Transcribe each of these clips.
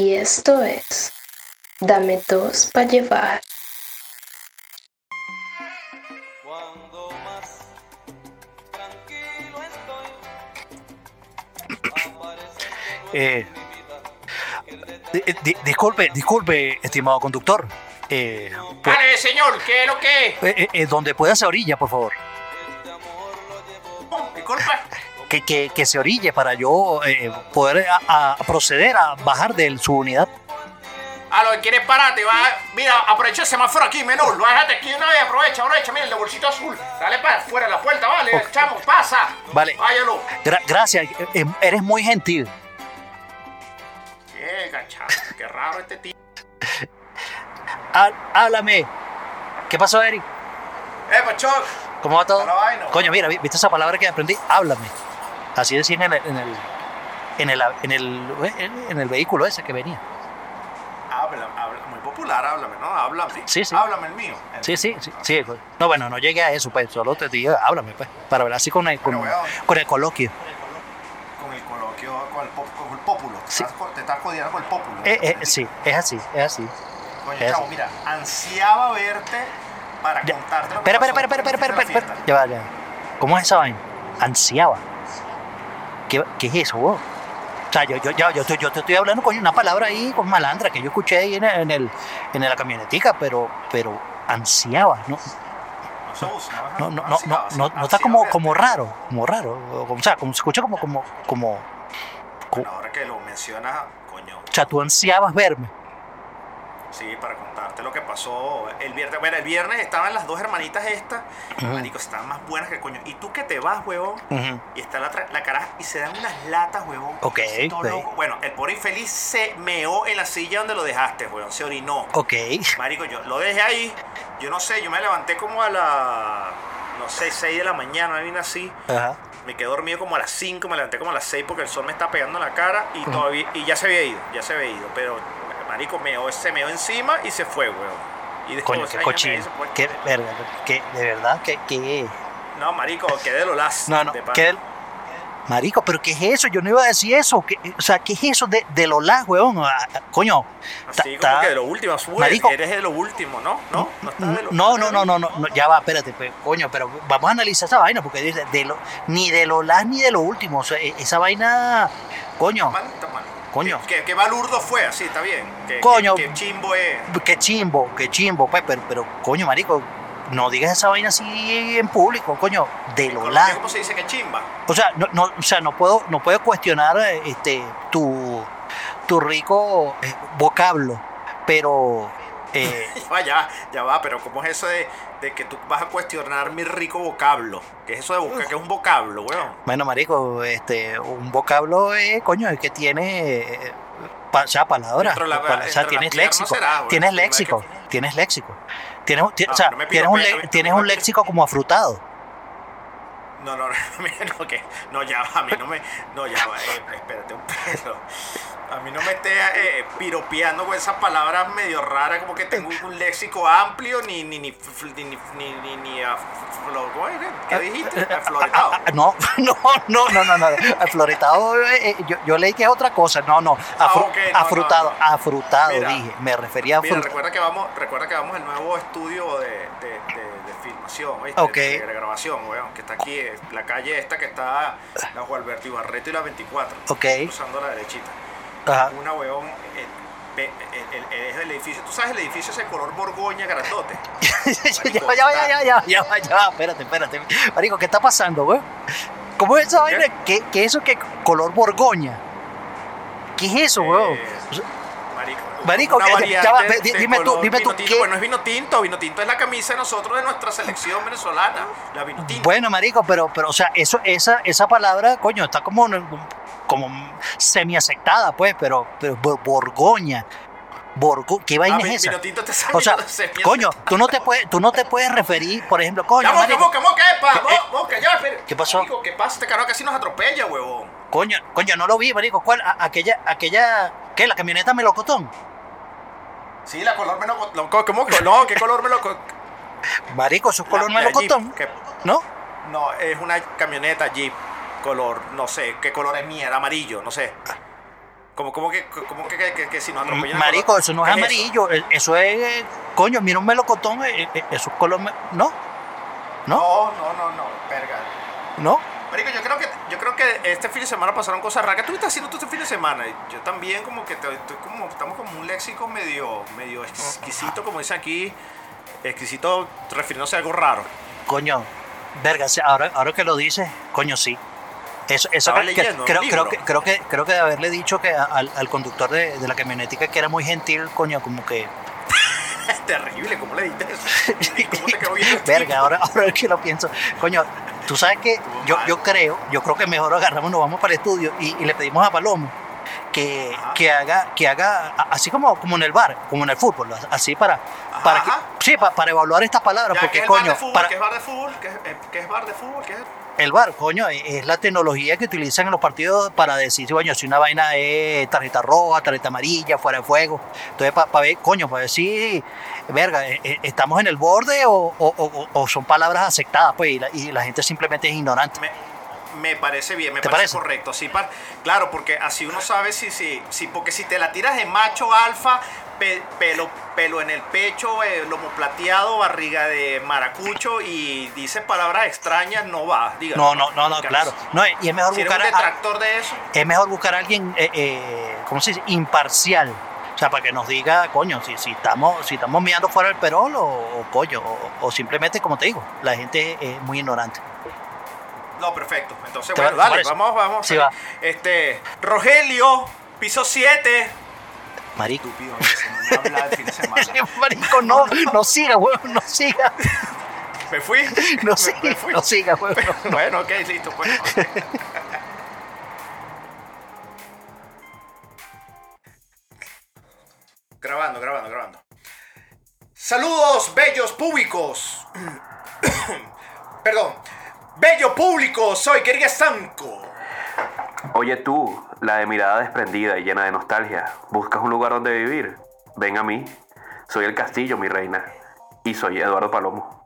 Y esto es Dame dos para llevar. Cuando más tranquilo estoy, aparece Eh, di- di- disculpe, disculpe, estimado conductor. Eh, pu- Vale, señor, ¿qué es lo que es? eh, eh, donde pueda se orilla, por favor. Que, que, que se orille para yo eh, poder a- a proceder a bajar de su unidad. A lo que quieres pararte, va. Mira, aprovecha el semáforo aquí, menor. Lo déjate aquí una vez, aprovecha, aprovecha. Mira el de bolsito azul. Dale para afuera de la puerta, vale. Ok. Chamo, pasa. Vale. Váyalo. Gra- gracias, eh, eh, eres muy gentil. Qué qué raro este tío. Há- háblame. ¿Qué pasó, Eric? Eh, Pachoc. ¿Cómo va todo? Coño, mira, ¿viste esa palabra que aprendí? Háblame. Así decían en el, en el, en el, en el, en el vehículo ese que venía. Habla, habla. Muy popular, háblame, ¿no? Háblame. Sí, sí. Háblame el mío. El Sí, sí, sí, sí. No, bueno, no llegué a eso, pues, solo te digo, háblame, pues, para hablar así con el, con, con el coloquio. Con el coloquio, con el, pop- con el pópulo. Te, Sí. te estás codiando con el pópulo. Eh, eh, sí, es así, es así. Coño, es chavo, así. mira, ansiaba verte para Ya. contarte lo que Espera, espera, espera, espera, espera, espera. Ya va, ya. ¿Cómo es esa vaina? Ansiaba. ¿Qué, qué es eso, vos? O sea, yo, yo, yo, yo, te- yo te estoy hablando con una palabra ahí, con malandra, que yo escuché ahí en, el, en, el, en la camionetica, pero, pero ansiaba, ¿no? No No, no, no, no, no, está como, como raro, como raro. O, sea, como se escucha como, como, como, ahora que lo mencionas, coño, o sea, tú ansiabas verme. Sí, para contarte lo que pasó el viernes. Bueno, el viernes estaban las dos hermanitas estas, Ujú. marico, estaban más buenas que el coño. Y tú que te vas, huevón, y está la, la cara y se dan unas latas, huevón. Ok, loco. Bueno, el pobre infeliz se meó en la silla donde lo dejaste, huevón, se orinó. Ok. Marico, yo lo dejé ahí. Yo no sé, yo me levanté como a la, no sé, 6 de la mañana, vaina así. Ajá. Me quedé dormido como a las 5, me levanté como a las 6 porque el sol me está pegando en la cara y todavía y ya se había ido, ya se había ido, pero marico meó, se meó encima y se fue, weón. Y después, Coño, qué cochino. hizo, pues, Qué verga, que de verdad, que, que. No, marico, quedé de lo las. No, no, de que. Marico, pero ¿qué es eso? Yo no iba a decir eso. ¿Qué- o sea, ¿qué es eso de, de los las, weón? Ah, Coño. ta- Así como ta- que de lo último, Marico. eres de lo último, ¿no? No, no de lo No, no, no, no, no, no, ya va, espérate, pe- coño, pero vamos a analizar esa vaina porque dice de lo, ni de lo las ni de lo último, o sea, e- esa vaina, coño, Manita, mano. Coño. Que, que, que balurdo fue, así, está bien. Que, Coño. Que, que chimbo es. qué chimbo, qué chimbo, pues, pero, pero, coño, marico, no digas esa vaina así en público, coño, de lo las. ¿Cómo se dice que chimba? O sea, no, no, o sea, no puedo, no puedo cuestionar este tu, tu rico eh, vocablo, pero eh, Vaya, ya va, pero ¿cómo es eso de, de que tú vas a cuestionar mi rico vocablo? ¿Qué es eso de boca? ¿Qué es un vocablo, weón? bueno, marico, este, un vocablo, eh, coño, es que tiene, eh, pa- sea, palabras, la- pa- o sea, entre tienes léxico, será, tienes es léxico, tienes léxico, tienes, ti- o sea, no me tienes un, le- tienes un léxico como afrutado. No, no, no, no, que, no, ya va, a mí no me, no, ya va, eh, espérate un pedo. A mí no me esté eh, piropeando con esas palabras medio raras, como que tengo un léxico amplio, ni, ni, ni, ni, ni, ni, ni, ni af- flo- ¿cómo era? ¿Qué dijiste? Afloretado. Ah, ah, no, no, no, no, no, no. Afloretado, eh, eh, yo, yo leí que es otra cosa. No, no. Ah, afru- ok, no, afrutado, no, no. afrutado, Mira, dije. Me refería a frut- recuerda que vamos, recuerda que vamos al nuevo estudio de, de, de, de filmación, ¿oíste? Ok. de, grabación, weón, que está aquí, eh, la calle esta que está la Juan Alberto Ibarreto y la 24, Ok. cruzando la derechita. Ajá. Una el, el- el- el- es el edificio, tú sabes el edificio ese color borgoña grandote. ya, va, ya, ya, ya, ya, va, ya, va, espérate, espérate. Marico, ¿qué está pasando, güey? ¿Cómo es esa vaina? ¿Qué, qué es eso que color borgoña? ¿Qué es eso, güey? Eh, marico, una que- variante ya va, de dime tú, color dime tú, tinto. ¿qué? Bueno, es vino tinto, vino tinto es la camisa de nosotros de nuestra selección venezolana, la vino tinto. Bueno, marico, pero, pero, o sea, eso, esa, esa palabra, coño, está como, como semi aceptada, pues, pero, pero bo- Borgoña. Borgo, ¿qué vaina Ah, es esa? O sea, coño, tú no te puedes, tú no te puedes referir, por ejemplo, coño, Ya, moca, marico, moca, moca, epa, ¿Qué- moca, ya, espera. ¿Qué pasó? Marico, ¿qué pasa? Este carajo casi nos atropella, huevón. coño, coño, no lo vi, marico, ¿cuál? Aquella, aquella, ¿qué? La camioneta melocotón. Sí, la color melocotón. ¿cómo? que- No, ¿qué color melocotón? Marico, eso es color melocotón, ¿no? No, es una camioneta Jeep, color, no sé, ¿qué color es mía? Era amarillo, no sé. Como, como que, como que, que, que- que si nos atropellan. Marico, eso no es ¿Qué amarillo, eh, eso es, eh, coño, mira un melocotón, eh, eh, eso es color, ¿no? ¿No? No, no, no, no, verga. ¿No? Marico, yo creo que yo creo que este fin de semana pasaron cosas raras. ¿Qué estuviste haciendo tú este fin de semana? Yo también como que te- estoy como estamos como un léxico medio medio exquisito, como dice aquí, exquisito refiriéndose a algo raro. Coño, verga, ahora, ahora que lo dices, coño, sí. Eso, eso Estaba que- que- leyendo un creo, creo libro. que, creo, que, creo que de haberle dicho que a- al, al conductor de, de la camionetica que era muy gentil, coño, como que... Es terrible, ¿cómo le diste eso? ¿Y ¿Cómo te quedó bien? el Verga, ahora, ahora que lo pienso, coño, tú sabes que yo, yo creo, yo creo que mejor agarramos, nos vamos para el estudio y, y le pedimos a Palomo que, que haga, que haga, así como, como en el bar, como en el fútbol, así para, para, que- sí, pa- para evaluar estas palabras, Ya, ¿qué porque es coño, de fútbol? para, ¿Qué es bar de fútbol? ¿Qué es, eh, qué es bar de fútbol? ¿Qué es? el bar, coño, es es la tecnología que utilizan en los partidos para decir, coño, si una vaina es tarjeta roja, tarjeta amarilla, fuera de fuego. Entonces, para ver, coño, para ver si, verga, eh, eh, estamos en el borde o, o- o- o son palabras aceptadas, pues, y la, y la gente simplemente es ignorante. Me, me parece bien, me ¿Te parece, parece? correcto. Sí, par- claro, porque así uno sabe si, si, si, porque si te la tiras de macho alfa, pe- pelo, pelo en el pecho, eh, lomo plateado, barriga de maracucho y dices palabras extrañas, no va. dígalo. No, no, no, no, claro. No, y es mejor Si eres un buscar a- detractor de eso, es mejor buscar a alguien, eh, eh, ¿cómo se dice? Imparcial. O sea, para que nos diga, coño, si, si estamos si estamos mirando fuera del perol o, o coño, o, o simplemente, como te digo, la gente es muy ignorante. no, perfecto. Entonces, ¿Te bueno, va- te dale, parece? vamos, vamos. Sí, va. Este, Rogelio, piso 7. Marico. Estúpido, fin de semana. Marico, no, no siga, huevón, no siga. Me fui. No Me- siga, me fui. no siga, huevón. Bueno, ok, listo, pues. Grabando, grabando, grabando. Saludos, bellos públicos. Perdón. Bello público, soy Kerry Estanco. Oye tú, la de mirada desprendida y llena de nostalgia, ¿buscas un lugar donde vivir? Ven a mí. Soy el castillo, mi reina. Y soy Eduardo Palomo.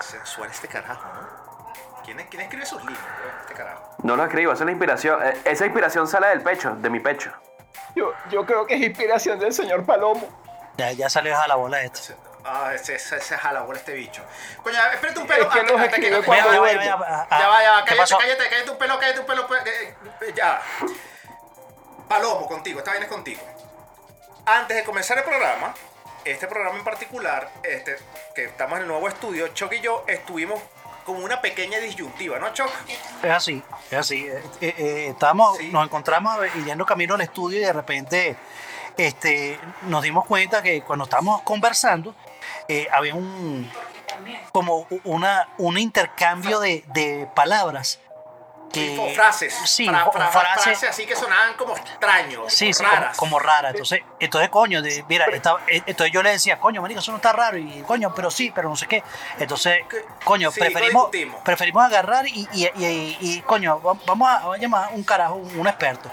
Sensual este carajo, ¿no? ¿Quién, quién escribe sus libros, güey? este carajo? No lo escribo, esa es la inspiración. eh, Esa inspiración sale del pecho, de mi pecho. Yo, yo creo que es inspiración del señor Palomo. Ya, ya salió a la bola esto. Ah, ese, ese, ese jalabol este bicho. Coño, espérate un pelo. Es que antes- los antes escribe no- cuando ya, va, duerme. ya, va, va, ah, ya va, ya va, ¿qué cállate, cállate, cállate un pelo, cállate un pelo. pues, eh, eh, Ya. Palomo, contigo, esta vaina es contigo. Antes de comenzar el programa, este programa en particular, este, que estamos en el nuevo estudio, Choc y yo estuvimos con una pequeña disyuntiva, ¿no, Choc? Es así, es así. Eh, eh, eh, estábamos, Sí. nos encontramos eh, yendo camino al estudio y de repente este, nos dimos cuenta que cuando estábamos conversando eh, había un como una, un intercambio de, de palabras que O frases. sí, fra- fra- frases frases así que sonaban como extraños. Sí, como sí, como, raras. como rara. Entonces, entonces coño, de- mira, estaba- eh, entonces yo le decía, coño, marico, eso no está raro. Y coño, pero sí, pero no sé qué. Entonces, coño, Sí, preferimos, preferimos agarrar y, y, y- y, coño, va- vamos a, vamos a llamar un carajo, un, un experto.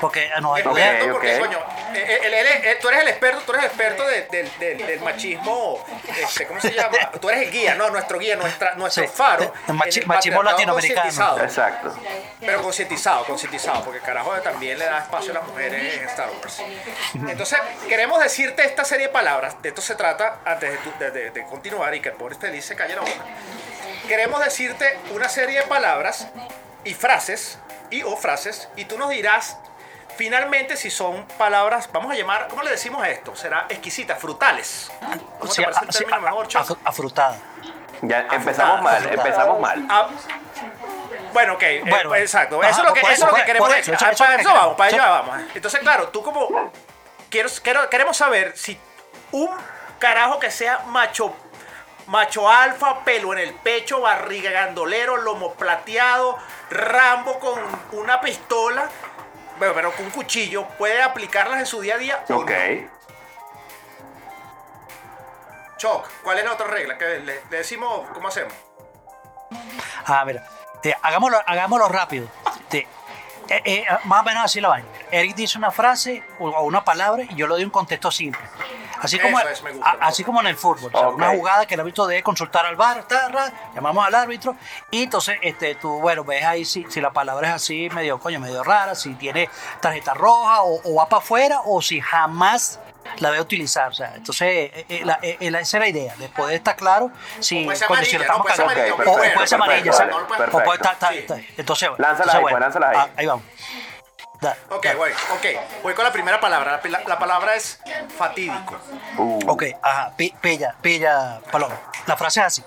Porque nos ayuda. Experto, porque, ok. coño, él- él es- eh, tú eres el experto, tú eres el experto de- del- del- del machismo, este, ¿cómo se llama? Tú eres el guía, no, nuestro guía, nuestra, nuestro Sí, faro. el machi- el machismo latinoamericano. Exacto. Pero concientizado, concientizado, porque carajo también le da espacio a las mujeres en Star Wars. Entonces, queremos decirte esta serie de palabras, de esto se trata, antes de, tu- de- de- de continuar y que el pobre feliz se calle la boca. Queremos decirte una serie de palabras y frases, y o frases, y tú nos dirás finalmente si son palabras, vamos a llamar, ¿cómo le decimos a esto? Será exquisitas, frutales. ¿Cómo Sí, te parece el término a- mejor, a- afrutada. Ya empezamos mal, empezamos mal. Bueno, ok, eh, Bueno, exacto. ajá, eso es lo que, por eso es lo que queremos. eso, eso- Ah, eso es para eso vamos, para allá vamos. Entonces, claro, tú como quiero, quiero- queremos saber si un carajo que sea macho macho alfa, pelo en el pecho, barriga gandolero, lomo plateado, Rambo con una pistola, bueno, pero con un cuchillo, puede aplicarlas en su día a día. Ok. no. Choc, ¿cuál es la otra regla? Que le, le decimos, ¿cómo hacemos? Ah, mira, hagámoslo, hagámoslo rápido. Te- eh, eh, más o menos así la vaina. Eric dice una frase o una palabra y yo le doy un contexto simple. Así como, es, gusta, a- así como en el fútbol. o sea, Ok. Una jugada que el árbitro debe consultar al bar, ta, ra, llamamos al árbitro y entonces este, tú, bueno, ves ahí si, si la palabra es así, medio coño, medio rara, si tiene tarjeta roja o, o va para afuera o si jamás la debe utilizar. O sea, entonces, eh, eh, la- eh, esa es la idea, de poder estar claro si, coño, si le estamos no cagando. o, perfecto, o puede ser amarilla, dale, o puede estar, está- Sí. está- entonces, Lánzala ahí, bueno, lánzala ahí. ah, ahí vamos. Da- Ok, da- voy, ok. Voy con la primera palabra. La, palabra es fatídico. Uh, Ok, ajá, pi- pilla, pilla, Paloma. La frase es así.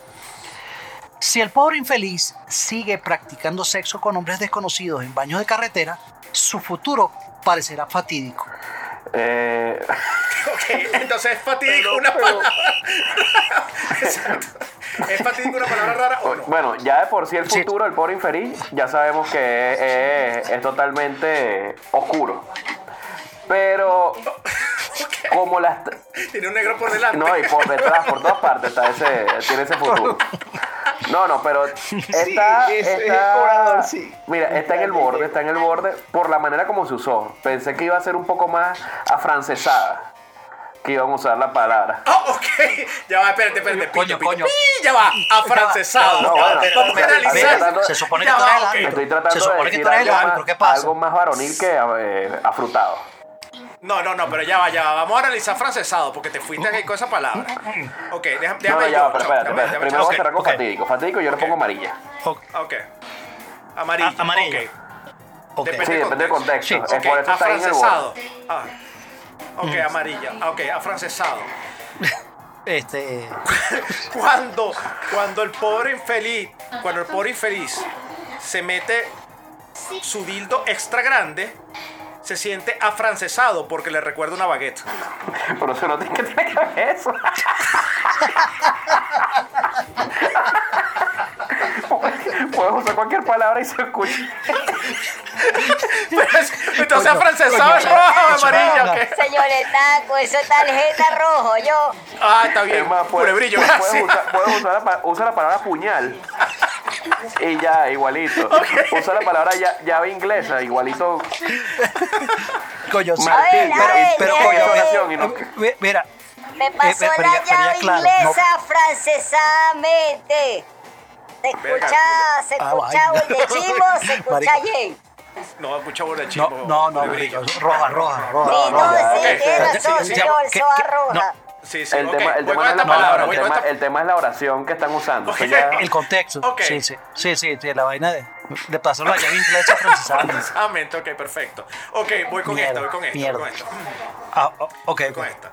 Si el pobre infeliz sigue practicando sexo con hombres desconocidos en baños de carretera, su futuro parecerá fatídico. Eh, Ok, entonces es fatídico una palabra. Exacto. ¿Es fatídico una palabra rara o no? Bueno, ya de por sí el futuro del pobre infeliz, ya sabemos que es, es- es totalmente oscuro. Pero como las... Tiene un negro por delante. No, y por detrás, por todas partes está ese, tiene ese futuro. No, no, pero está, es- es está- cobrador, sí. mira, está en el borde, está en el borde por la manera como se usó. Pensé que iba a ser un poco más afrancesada, que iban a usar la palabra. Ah, ok. Ya va, espérate, espérate. Coño, pito, pito. coño. ¡Pi! Ya va. Afrancesado. No, bueno, Vamos a estoy analizar. tratando- Se supone que tú eres el árbitro. Estoy tratando Se supone de que decir tú eres el algo, árbitro, más, ¿qué pasa? algo más varonil que eh, afrutado. No, no, no, pero ya va, ya va. Vamos a analizar francesado porque te fuiste ahí con esa palabra. Ok, déjame, No, déjame no, ya, yo, va, pero espérate, espérate. déjame Primero vamos a cerrar con ok. fatídico. Fatídico yo le pongo amarilla. Ok, Ok. Amarillo. Ah, amarillo. ok. ok. Depende Sí, depende del contexto. Sí. Es por eso está ahí en el borde. afrancesado. Ah. Ok, amarilla. Ah, Ok, afrancesado. Este, Cuando, cuando el pobre infeliz, cuando el pobre infeliz se mete su dildo extra grande, se siente afrancesado porque le recuerda una baguette. Pero eso no tiene que tener que ver eso. Puedes usar cualquier palabra y se escucha. Entonces afrancesado es coño, roja o eso amarilla, no, ¿o qué? Señores taco, eso es tarjeta rojo, yo. Ah, está bien. Es más, puedes, puedes usar, puedes usar la, pa- usa la palabra puñal. Y ya, igualito. Usa la palabra ya- llave inglesa, igualito. coño, sí. Martín, ver, a pero, ver, pero a no- Eh, mi- Mira, Me pasó pero- pero la ya- llave claro, inglesa francesadamente. Se escucha, se escucha el de chivo, se escucha bien. No, mucha bola de no, chivo. no, no, roja, roja, roja. Sí, no, sí, ok. tiene razón, señor, ¿qué- soa qué- roja. Sí, sí, El ok. tema, el voy tema con no es esta la palabra, el tema, esta- el tema es la oración que están usando. Ya- El contexto. Sí, sí, sí, sí, sí, la vaina de, de pasar la llave inglesa francesada. Precisamente, ok, perfecto. Ok, voy con Mierda, esta, voy con esta, mierda. voy con esta. Ah, oh, ok, Voy con esta.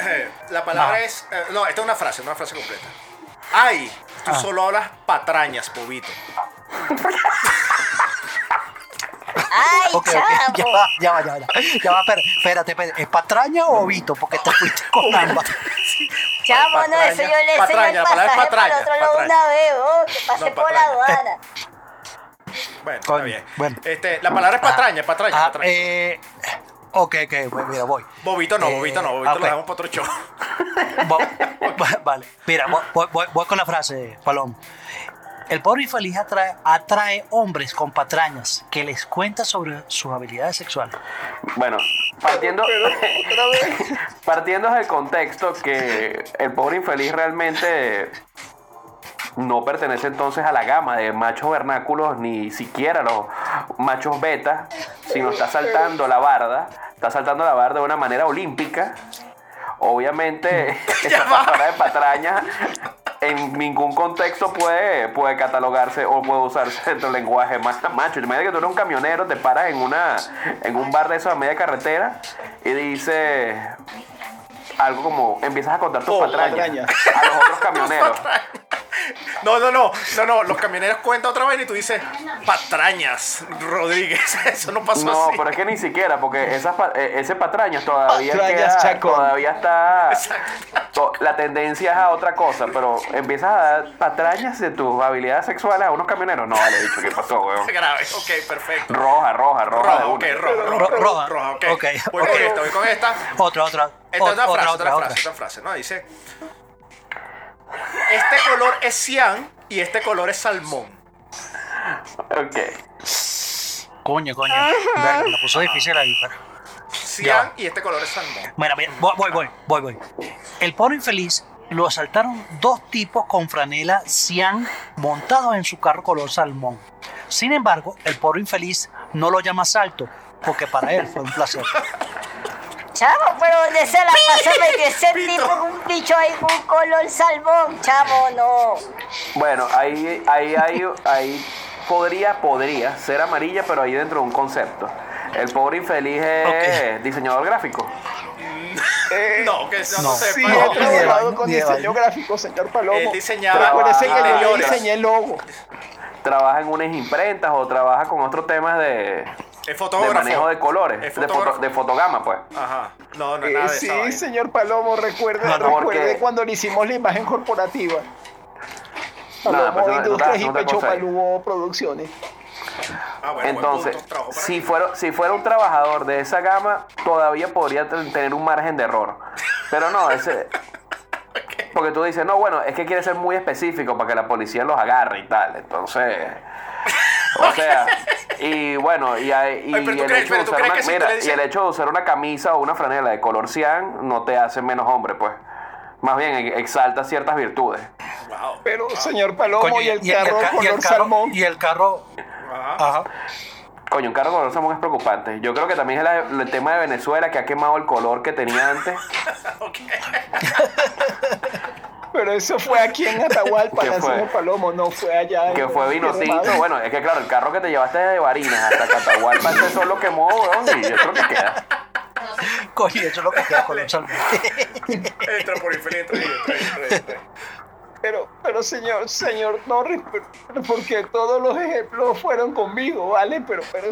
Eh, la palabra es. eh, no, esta es una frase, una frase completa. Ay, tú Ah. solo hablas patrañas, bobito. Ay, Ok, ok, chavo. ya va, ya va, ya va. Ya va, espérate, espérate, espérate. ¿Es patraña o ovito? Porque te fuiste con ambas. Chavo, no, Patraña, eso yo le enseño el la palabra es pasaje para patraña, el otro lado patraña. una vez, oh, que pasé No, por la aduana. Bueno, está bien. bueno. Este, la palabra es patraña, patraña, Ah, patraña. eh, ok, ok, bueno, mira, voy. Bobito no, eh, bobito no, bobito ok. lo dejamos para otro show. Vo- vale, mira, voy, voy- voy- voy con la frase, Palom. El pobre infeliz atrae, atrae hombres con patrañas que les cuenta sobre sus habilidades sexuales. Bueno, partiendo, partiendo del contexto que el pobre infeliz realmente no pertenece entonces a la gama de machos vernáculos, ni siquiera los machos beta, sino está saltando la barda, está saltando la barda de una manera olímpica. Obviamente, esa palabra de patraña en ningún contexto puede, puede catalogarse o puede usarse del lenguaje más macho. Imagínate que tú eres un camionero, te paras en una en un bar de esos a media carretera y dices algo como empiezas a contar tus Oh, patrañas. a los otros camioneros. No, no, no, no, no, los camioneros cuentan otra vaina y tú dices patrañas, Rodríguez. Eso no pasó No, así. pero es que ni siquiera, porque esas, pa- eh, ese patrañas todavía Patrañas queda- todavía está, to- la tendencia es a otra cosa, pero empiezas a dar patrañas de tus habilidades sexuales a unos camioneros. No, vale, dicho, ¿qué pasó, weón? Grave, ok, perfecto. Roja, roja, roja. Roja, ok, una. roja, Ro- roja, roja. roja, ok. Ok, Voy ok. con esta, voy con esta. Otra, otra. Esta es una otra, frase, otra, otra otra. frase, otra frase, ¿no? Dice, este color es cian y este color es salmón. Ok. Coño, coño. Verga, me la puso difícil ahí, pero. cian Ya. y este color es salmón. Mira, mira, voy, voy, voy, voy, voy. El pobre infeliz lo asaltaron dos tipos con franela cian montados en su carro color salmón. Sin embargo, el pobre infeliz no lo llama asalto, porque para él fue un placer. Chavo, pero ¿dónde se la pasa de ese tipo con un bicho ahí con color salmón? Chavo, no. Bueno, ahí, ahí, ahí, ahí podría, podría ser amarilla, pero ahí dentro de un concepto. El pobre infeliz es diseñador gráfico. Eh, No, que eso no, No. sepa. Sí, No, he trabajado con diseño gráfico, señor Palomo. Él diseñaba Recuérdese que yo diseñé el logo. Trabaja en unas imprentas o trabaja con otros temas de, Es de fotógrafo. manejo de colores, Es de, foto- de fotogama, pues. Ajá. No, no Eh, nada de sí, esa señor Palomo, recuerde, No, no, recuerde porque- cuando le hicimos la imagen corporativa. Nada, Palomo pues, Industrias está- y Pecho. Palubo Producciones. Ah, bueno, buen Entonces, punto. Si fuera, si fuera un trabajador de esa gama, todavía podría ten- tener un margen de error. Pero no, ese... Porque tú dices, no, bueno, es que quiere ser muy específico para que la policía los agarre y tal. Entonces... O sea, y bueno, y, hay- y Ay, el crees- hecho de usar crees una, que si tú mira, le y dices- el hecho de usar una camisa o una franela de color cian no te hace menos hombre, pues. Más bien exalta ciertas virtudes. Wow. Pero, señor Palomo, Coño, y el ca- carro y color el carro, salmón. y el carro, ajá. Coño, un carro color salmón es preocupante. Yo creo que también es la- el tema de Venezuela que ha quemado el color que tenía antes. Pero eso fue aquí en Atahualpa, ¿Qué fue? señor Palomo, no fue allá. en- Que fue vino en tinto. Madrid. Bueno, es que claro, el carro que te llevaste desde Barinas hasta Catahualpa, ese solo quemó, weón, y eso es lo que queda. Coño, eso es lo que queda con el salmón. Entra por entra ahí, entra entra entra. Pero, pero señor, señor Norris, pero- pero porque todos los ejemplos fueron conmigo, ¿vale? Pero, pero,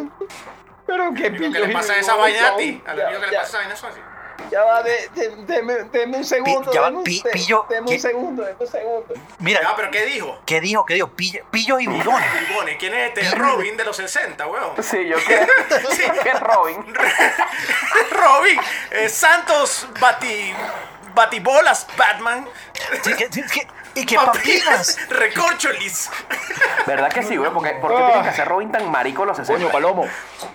pero qué ¿Qué pillos le pasa a esa vaina a ti? Al Ya- amigo que le pasa esa vaina eso así. Ya va, de, de- deme, deme un segundo, ya va, pi- pillo, deme un segundo, deme un segundo. Mira, Ah, pero ¿qué dijo? ¿qué dijo? ¿Qué dijo? Pillo- y bigones. Bribone, ¿quién es este? Robin de los 60, weón. Sí, yo que, que es Robin. Robin, eh, Santos Bati, Batibolas, Batman, Sí, que- que- que- y que papinas. Recorcholis. ¿Verdad que sí, güey? Porque, ¿Por qué tiene que ser Robin tan marico los 60? Coño, Palomo,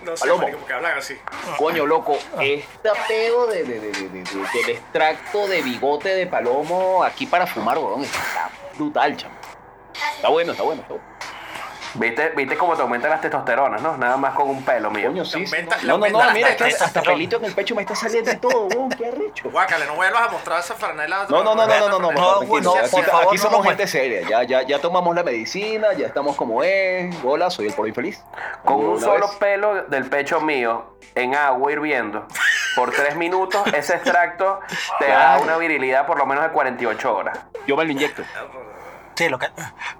No sé, Palomo. marico, porque hablan así. coño, loco, este pedo de, de, de, de- de- de- del extracto de bigote de Palomo aquí para fumar, weón, está brutal, chamo. Está bueno, está bueno, está bueno. ¿Viste, ¿Viste cómo te aumentan las testosteronas, no? Nada más con un pelo mío. Coño, sí. No, no, no, mira, que tetas. hasta pelito en el pecho me está saliendo y todo, weón, qué arrecho. Guácale, no vuelvas a mostrar esa franela. No, no, no, no, no, no, no, No, por aquí, no somos gente seria, ya, ya, ya tomamos la medicina, ya estamos como es, hola, soy el pobre infeliz. Con un solo vez. pelo del pecho mío en agua hirviendo por tres minutos, ese extracto te da una virilidad por lo menos de 48 horas. Yo me lo inyecto. Sí, lo que,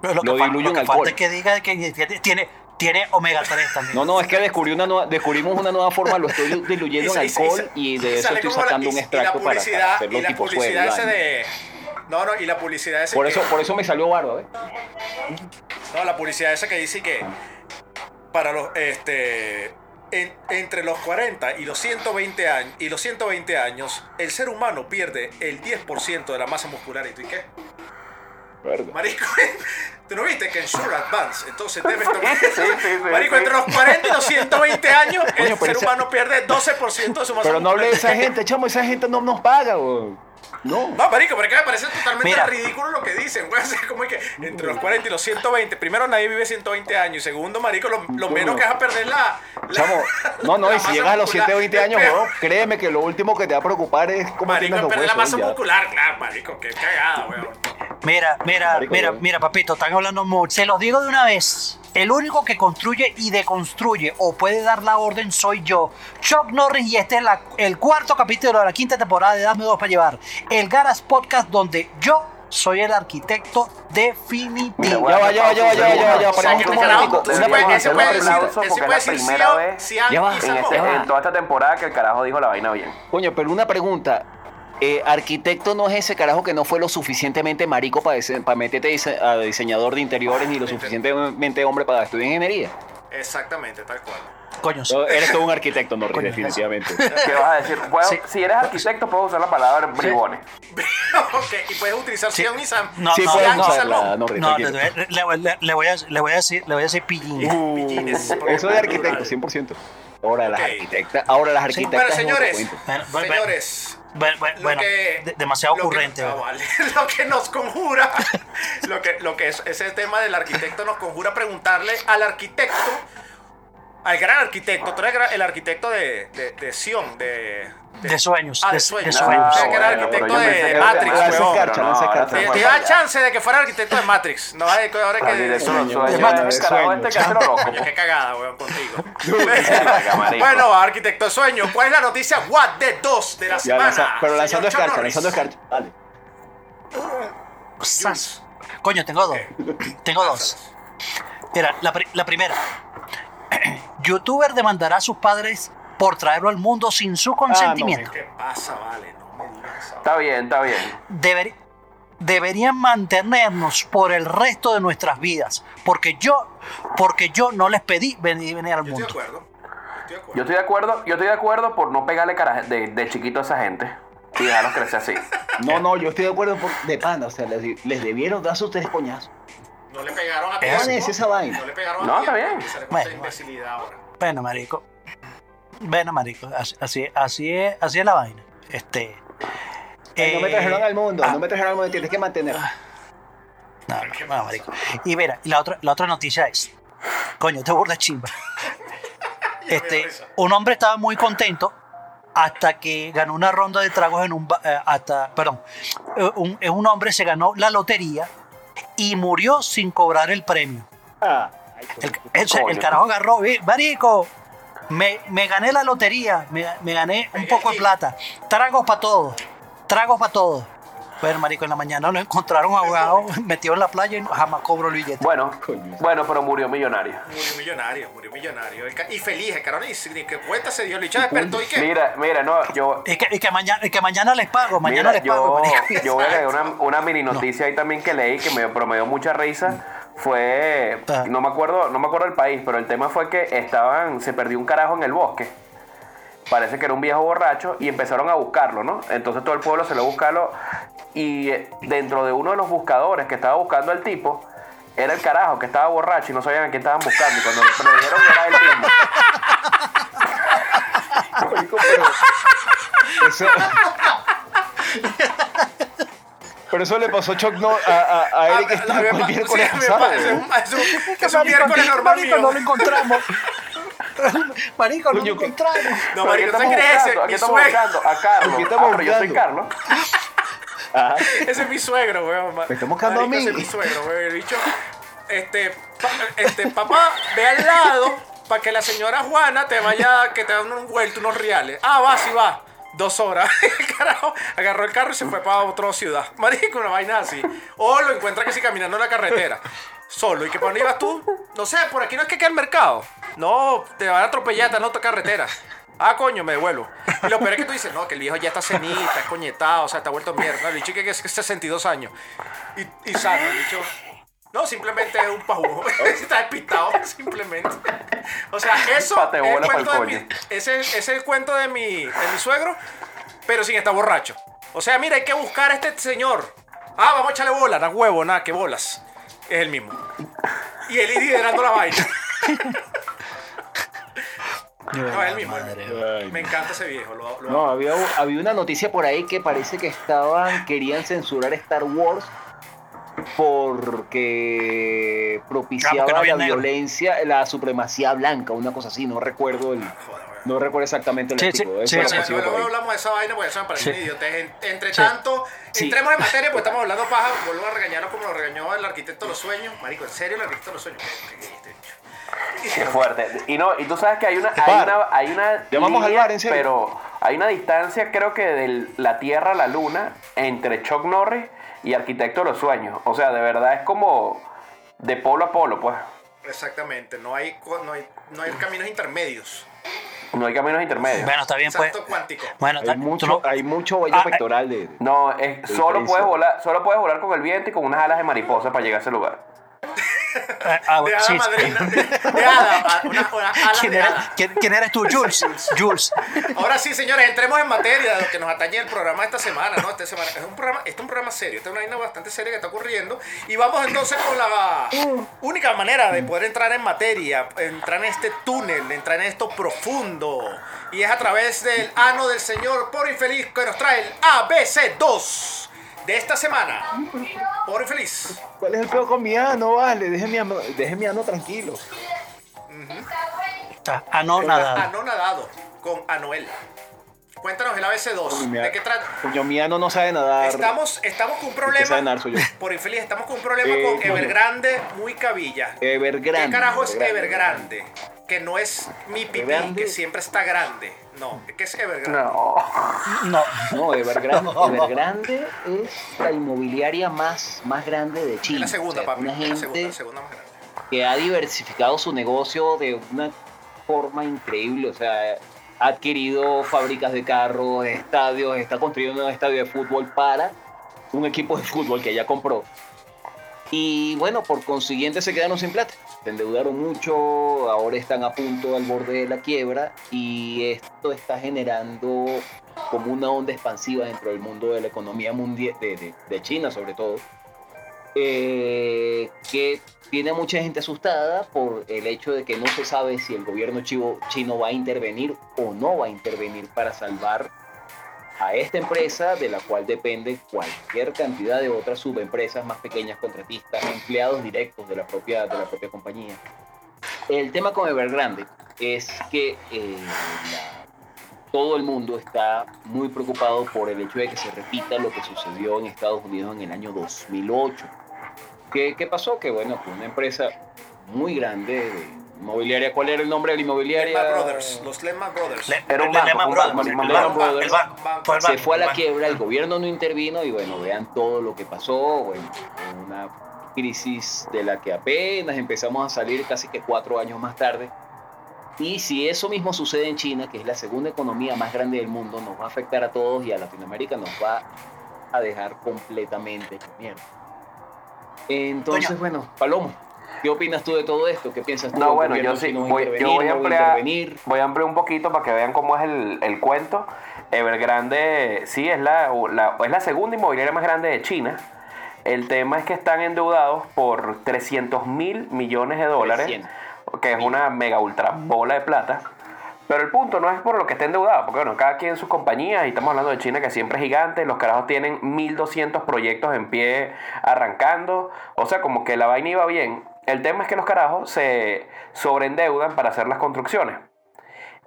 lo que, Lo diluyo lo en que alcohol. falta es que diga que tiene, tiene, omega 3 también. No, no, es que descubrí una nueva, descubrimos una nueva forma, lo estoy diluyendo en Y y alcohol y de y eso estoy la- sacando y- un y la extracto para, para publicidad- hacerlo y la tipo publicidad ese de no no y la publicidad ese Por que- eso, por eso me salió barba, ¿eh? no la publicidad esa que dice que para los este en- entre los 40 y los 120 años y los 120 años el ser humano pierde el 10% de la masa muscular y tú y qué Verga. Marico, ¿tú no viste que en Sure Advance entonces debes tomar Sí, sí, sí, Marico, sí. entre los 40 y los 120 años el ser esa- humano pierde 12% de su masa Pero no hable de esa gente, chamo, esa gente no nos paga, weón. No. No, marico, pero es que me parece totalmente Mira. ridículo lo que dicen, güey. O sea, como es que entre los 40 y los 120, primero nadie vive 120 años y segundo, marico, lo, lo menos que vas a perder la... la- Chamo, no, no, la y si llegas a los muscular. 120 años, weón, créeme que lo último que te va a preocupar es cómo Marico, tienes es los perder la masa ya. muscular, claro, marico, qué cagada, weón. Mira, mira, Marico, mira, yo- mira, papito, están hablando mucho. Se los digo de una vez. El único que construye y deconstruye o puede dar la orden soy yo, Chuck Norris, y este es la- el cuarto capítulo de la quinta temporada de Dame Dos para Llevar. El Garas Podcast donde yo soy el arquitecto definitivo. Mira, Ya va, ya va, ya va, ya va, ya va, ya va, ese puede- decir, ese puede decir va. y En, este- en toda esta temporada que el carajo dijo la vaina bien. Coño, pero una pregunta. Eh, arquitecto no es ese carajo que no fue lo suficientemente marico para, meterte dise- a diseñador de interiores ni lo suficientemente hombre para estudiar ingeniería. Exactamente, tal cual. Coño, sí. No, eres todo un arquitecto, Norris, Coño, definitivamente. ¿Qué vas a decir? Puedo- Sí. Si eres arquitecto, puedes usar la palabra bribones. ok, y puedes utilizar Sí. Cian y Sam. No, sí, no, puedes no, usarla. Norris, No, le, voy a, le voy a decir, le voy a decir pillín. Pillines, Uh, Eso de es arquitecto, plural. 100%. Ahora las Ok. arquitectas, ahora las Sí, arquitectas. Bueno, señores, bueno. señores, Bueno, bueno, que- de- demasiado lo que- ocurrente. ah, vale. lo que nos conjura, lo que, lo que es ese tema del arquitecto nos conjura preguntarle al arquitecto, al gran arquitecto, tú eres el arquitecto de, de, de Sion, de, De sueños, Ah, de- de de sueños. sueños. O sea, que era arquitecto de Matrix, de- weón. no, Te, da chance de que fuera arquitecto de Matrix. No, ahora que ahora que. sueños, de Matrix. carajo este loco. Coño, qué cagada, weón, contigo. Bueno, arquitecto de sueño, ¿cuál es la noticia What de 2 de la semana? pero lanzando escarcha, lanzando escarcha. Dale. Sas. Coño, tengo dos. Tengo dos. Mira, la, pri- la primera. Youtuber demandará a sus padres por traerlo al mundo sin su consentimiento. ¿Qué pasa, vale? No me digas esa Está bien, está bien. Deber- deberían mantenernos por el resto de nuestras vidas. Porque yo, porque yo no les pedí venir, venir al Yo estoy de mundo. Estoy de acuerdo. Yo estoy de acuerdo, yo estoy de acuerdo por no pegarle cara de, de chiquito a esa gente y dejarlos crecer así. No, no, yo estoy de acuerdo por- de pana. O sea, les, les debieron dar sus tres coñazos. No le pegaron a. ¿Cuál es esa vaina? No le pegaron a No, está bien. y sale con Bueno, esa imbecilidad ahora. Bueno, marico. Bueno, marico. Así, así, así es, así es la vaina. Este. No me eh, trajeron al mundo, ah, no me trajeron al mundo, tienes que mantener. No, no, no, marico. Y mira, y la otra, la otra noticia es, coño, te burda chimba. Este, un hombre estaba muy contento hasta que ganó una ronda de tragos en un ba- eh, hasta, perdón, eh, un, un hombre se ganó la lotería y murió sin cobrar el premio. Ah, El, ese- el carajo agarró, "Eh, marico, me, me gané la lotería, me, me gané un poco de plata, tragos para todos, tragos para todos. Bueno, marico, en la mañana lo encontraron ahogado, metido en la playa y jamás cobró el billete. Bueno, bueno, pero murió millonario. Murió millonario, murió millonario. Y feliz, el carajo ni, que cuenta se dio. El bicho despertó y qué. Mira, mira, no, yo, Es que, es que mañana, es que mañana les pago, mañana mira, les pago. yo, marico. yo voy a agregar una, una mini noticia ahí también que leí que me, pero me dio mucha risa. Fue, Ah. no me acuerdo, no me acuerdo el país, pero el tema fue que estaban, se perdió un carajo en el bosque. Parece que era un viejo borracho y empezaron a buscarlo, ¿no? Entonces todo el pueblo se lo buscarlo y eh, dentro de uno de los buscadores que estaba buscando al tipo era el carajo que estaba borracho y no sabían a quién estaban buscando y cuando le dijeron era él mismo. Marico, pero. Eso. Pero eso le pasó a Chuck no, a, a, a Eric Ah, a el pa- miércoles pasado. pa- es un- miércoles normal no lo encontramos. Marico, no lo Coño, ¿qué- encontramos. No, ¿Pero marico, ¿qué ¿sabes estamos buscando? ¿A qué estamos buscando? A Carlos. ¿Qué estamos Ah, pero yo soy buscando? Carlos. Ajá. Ese es mi suegro, weón. Me están buscando a Marico, Ese es mí. mi suegro, weón. El bicho, este, pa- este, papá, ve al lado para que la señora Juana te vaya, que te dan un vuelto, unos reales. Ah, va, sí va. Dos horas. El carajo agarró el carro y se fue para otra ciudad. Marico, una vaina así. O lo encuentra que sí caminando en la carretera. Solo. ¿Y que por dónde ibas tú? No sé, por aquí no es que queda el mercado. No, te van a atropellar, en otra carretera. Ah, coño, me devuelvo. Y lo peor es que tú dices, no, que el viejo ya está cenita, es coñetado, o sea, está vuelto mierda. El bicho que es 62 años. Y, y sano, el bicho. No, simplemente es un pajugo. está despistado, simplemente. O sea, eso es el cuento de mi, coño. ese, ese es el cuento de mi, de mi suegro, pero sin estar borracho. O sea, mira, hay que buscar a este señor. Ah, vamos a echarle bola, nada huevo, nada, que bolas. Es el mismo. Y él liderando la vaina. No, es el mismo. es el mismo. Ay, Me encanta ese viejo. Lo, lo- No, había, había una noticia por ahí que parece que estaban, querían censurar Star Wars porque Ah, propiciaba porque no había la negro. violencia, la supremacía blanca, una cosa así, no recuerdo el, no recuerdo exactamente el Sí, artículo. sí, eso sí, Luego hablamos de esa vaina porque eso me parece Entre tanto, Sí. entremos en materia porque estamos hablando paja. Vuelvo a regañarlo como lo regañó el arquitecto de los sueños. Marico, ¿en serio el arquitecto de los sueños? ¿Qué- fuerte. Y no, y tú sabes que hay una, hay una, hay una Llamamos al línea, bar, en serio. pero hay una distancia, creo que de la Tierra a la Luna, entre Chuck Norris y Arquitecto de los Sueños. O sea, de verdad es como de polo a polo, pues. Exactamente, no hay, co- no hay, no hay caminos intermedios. No hay caminos intermedios. Bueno, está bien, pues. Salto cuántico. Bueno, Hay mucho, no- hay mucho vello Ah, pectoral de... No, es, solo diferencia. puedes volar, solo puedes volar con el viento y con unas alas de mariposa para llegar a ese lugar. Ah, ah, de hada madrina, de, de hada, una, una ala ¿Quién, de era- hada. quién- quién eres tú, Jules? Jules. Ahora sí, señores, entremos en materia de lo que nos atañe el programa esta semana, ¿no? Esta semana. Es un programa, este es un programa serio, esta es una vaina bastante seria que está ocurriendo. Y vamos entonces con la única manera de poder entrar en materia, entrar en este túnel, entrar en esto profundo. Y es a través del ano del señor por infeliz que nos trae el ABC2 de esta semana. Por infeliz. ¿Cuál es el peor con mi ano? Vale, deje mi ano, deje mi ano tranquilo. Está anonadado. Anonadado con Anuel. Cuéntanos el ABC2. Mi- ¿De qué trata? Coño, mi ano no sabe nadar. Estamos, estamos con un que sabe problema. nadar soy yo. Por infeliz, estamos con un problema Eh, con coño. Evergrande muy cabilla. Evergrande. ¿Qué carajo es Evergrande. Evergrande? Que no es mi pipí, Evergrande. que siempre está grande. No, ¿qué es Evergrande? No. No. No, Evergrande, Evergrande es la inmobiliaria más, más grande de China. Es la segunda, O sea, papi. Una es la gente segunda, la segunda más grande. que ha diversificado su negocio de una forma increíble. O sea, ha adquirido fábricas de carros, estadios, está construyendo un estadio de fútbol para un equipo de fútbol que ya compró. Y bueno, por consiguiente se quedaron sin plata. Se endeudaron mucho, ahora están a punto al borde de la quiebra y esto está generando como una onda expansiva dentro del mundo de la economía mundial, de, de- de China sobre todo, eh, que tiene a mucha gente asustada por el hecho de que no se sabe si el gobierno chivo- chino va a intervenir o no va a intervenir para salvar a esta empresa de la cual depende cualquier cantidad de otras subempresas más pequeñas, contratistas, empleados directos de la propia, de la propia compañía. El tema con Evergrande es que eh, todo el mundo está muy preocupado por el hecho de que se repita lo que sucedió en Estados Unidos en el año 2008. ¿Qué, qué pasó? Que bueno, que una empresa muy grande de inmobiliaria, ¿cuál era el nombre de la inmobiliaria? Lehman Brothers, los Lehman Brothers. Le- Era un banco, Lehman Brothers, se fue a la banco. quiebra, el gobierno no intervino y bueno, vean todo lo que pasó, bueno, una crisis de la que apenas empezamos a salir casi que cuatro años más tarde. Y si eso mismo sucede en China, que es la segunda economía más grande del mundo, nos va a afectar a todos y a Latinoamérica nos va a dejar completamente mierda. Entonces, Coño. bueno, Palomo, ¿qué opinas tú de todo esto? ¿Qué piensas tú? No, ¿El bueno, yo sí, voy, yo voy a ampliar, voy a ampliar un poquito para que vean cómo es el, el cuento. Evergrande, sí, es la, la- es la segunda inmobiliaria más grande de China. El tema es que están endeudados por 300 mil millones de dólares, 300. que es una mega ultra bola de plata. Pero el punto no es por lo que esté endeudado, porque bueno, cada quien sus compañías, y estamos hablando de China que siempre es gigante, los carajos tienen 1200 proyectos en pie arrancando, o sea, como que la vaina iba bien. El tema es que los carajos se sobreendeudan para hacer las construcciones.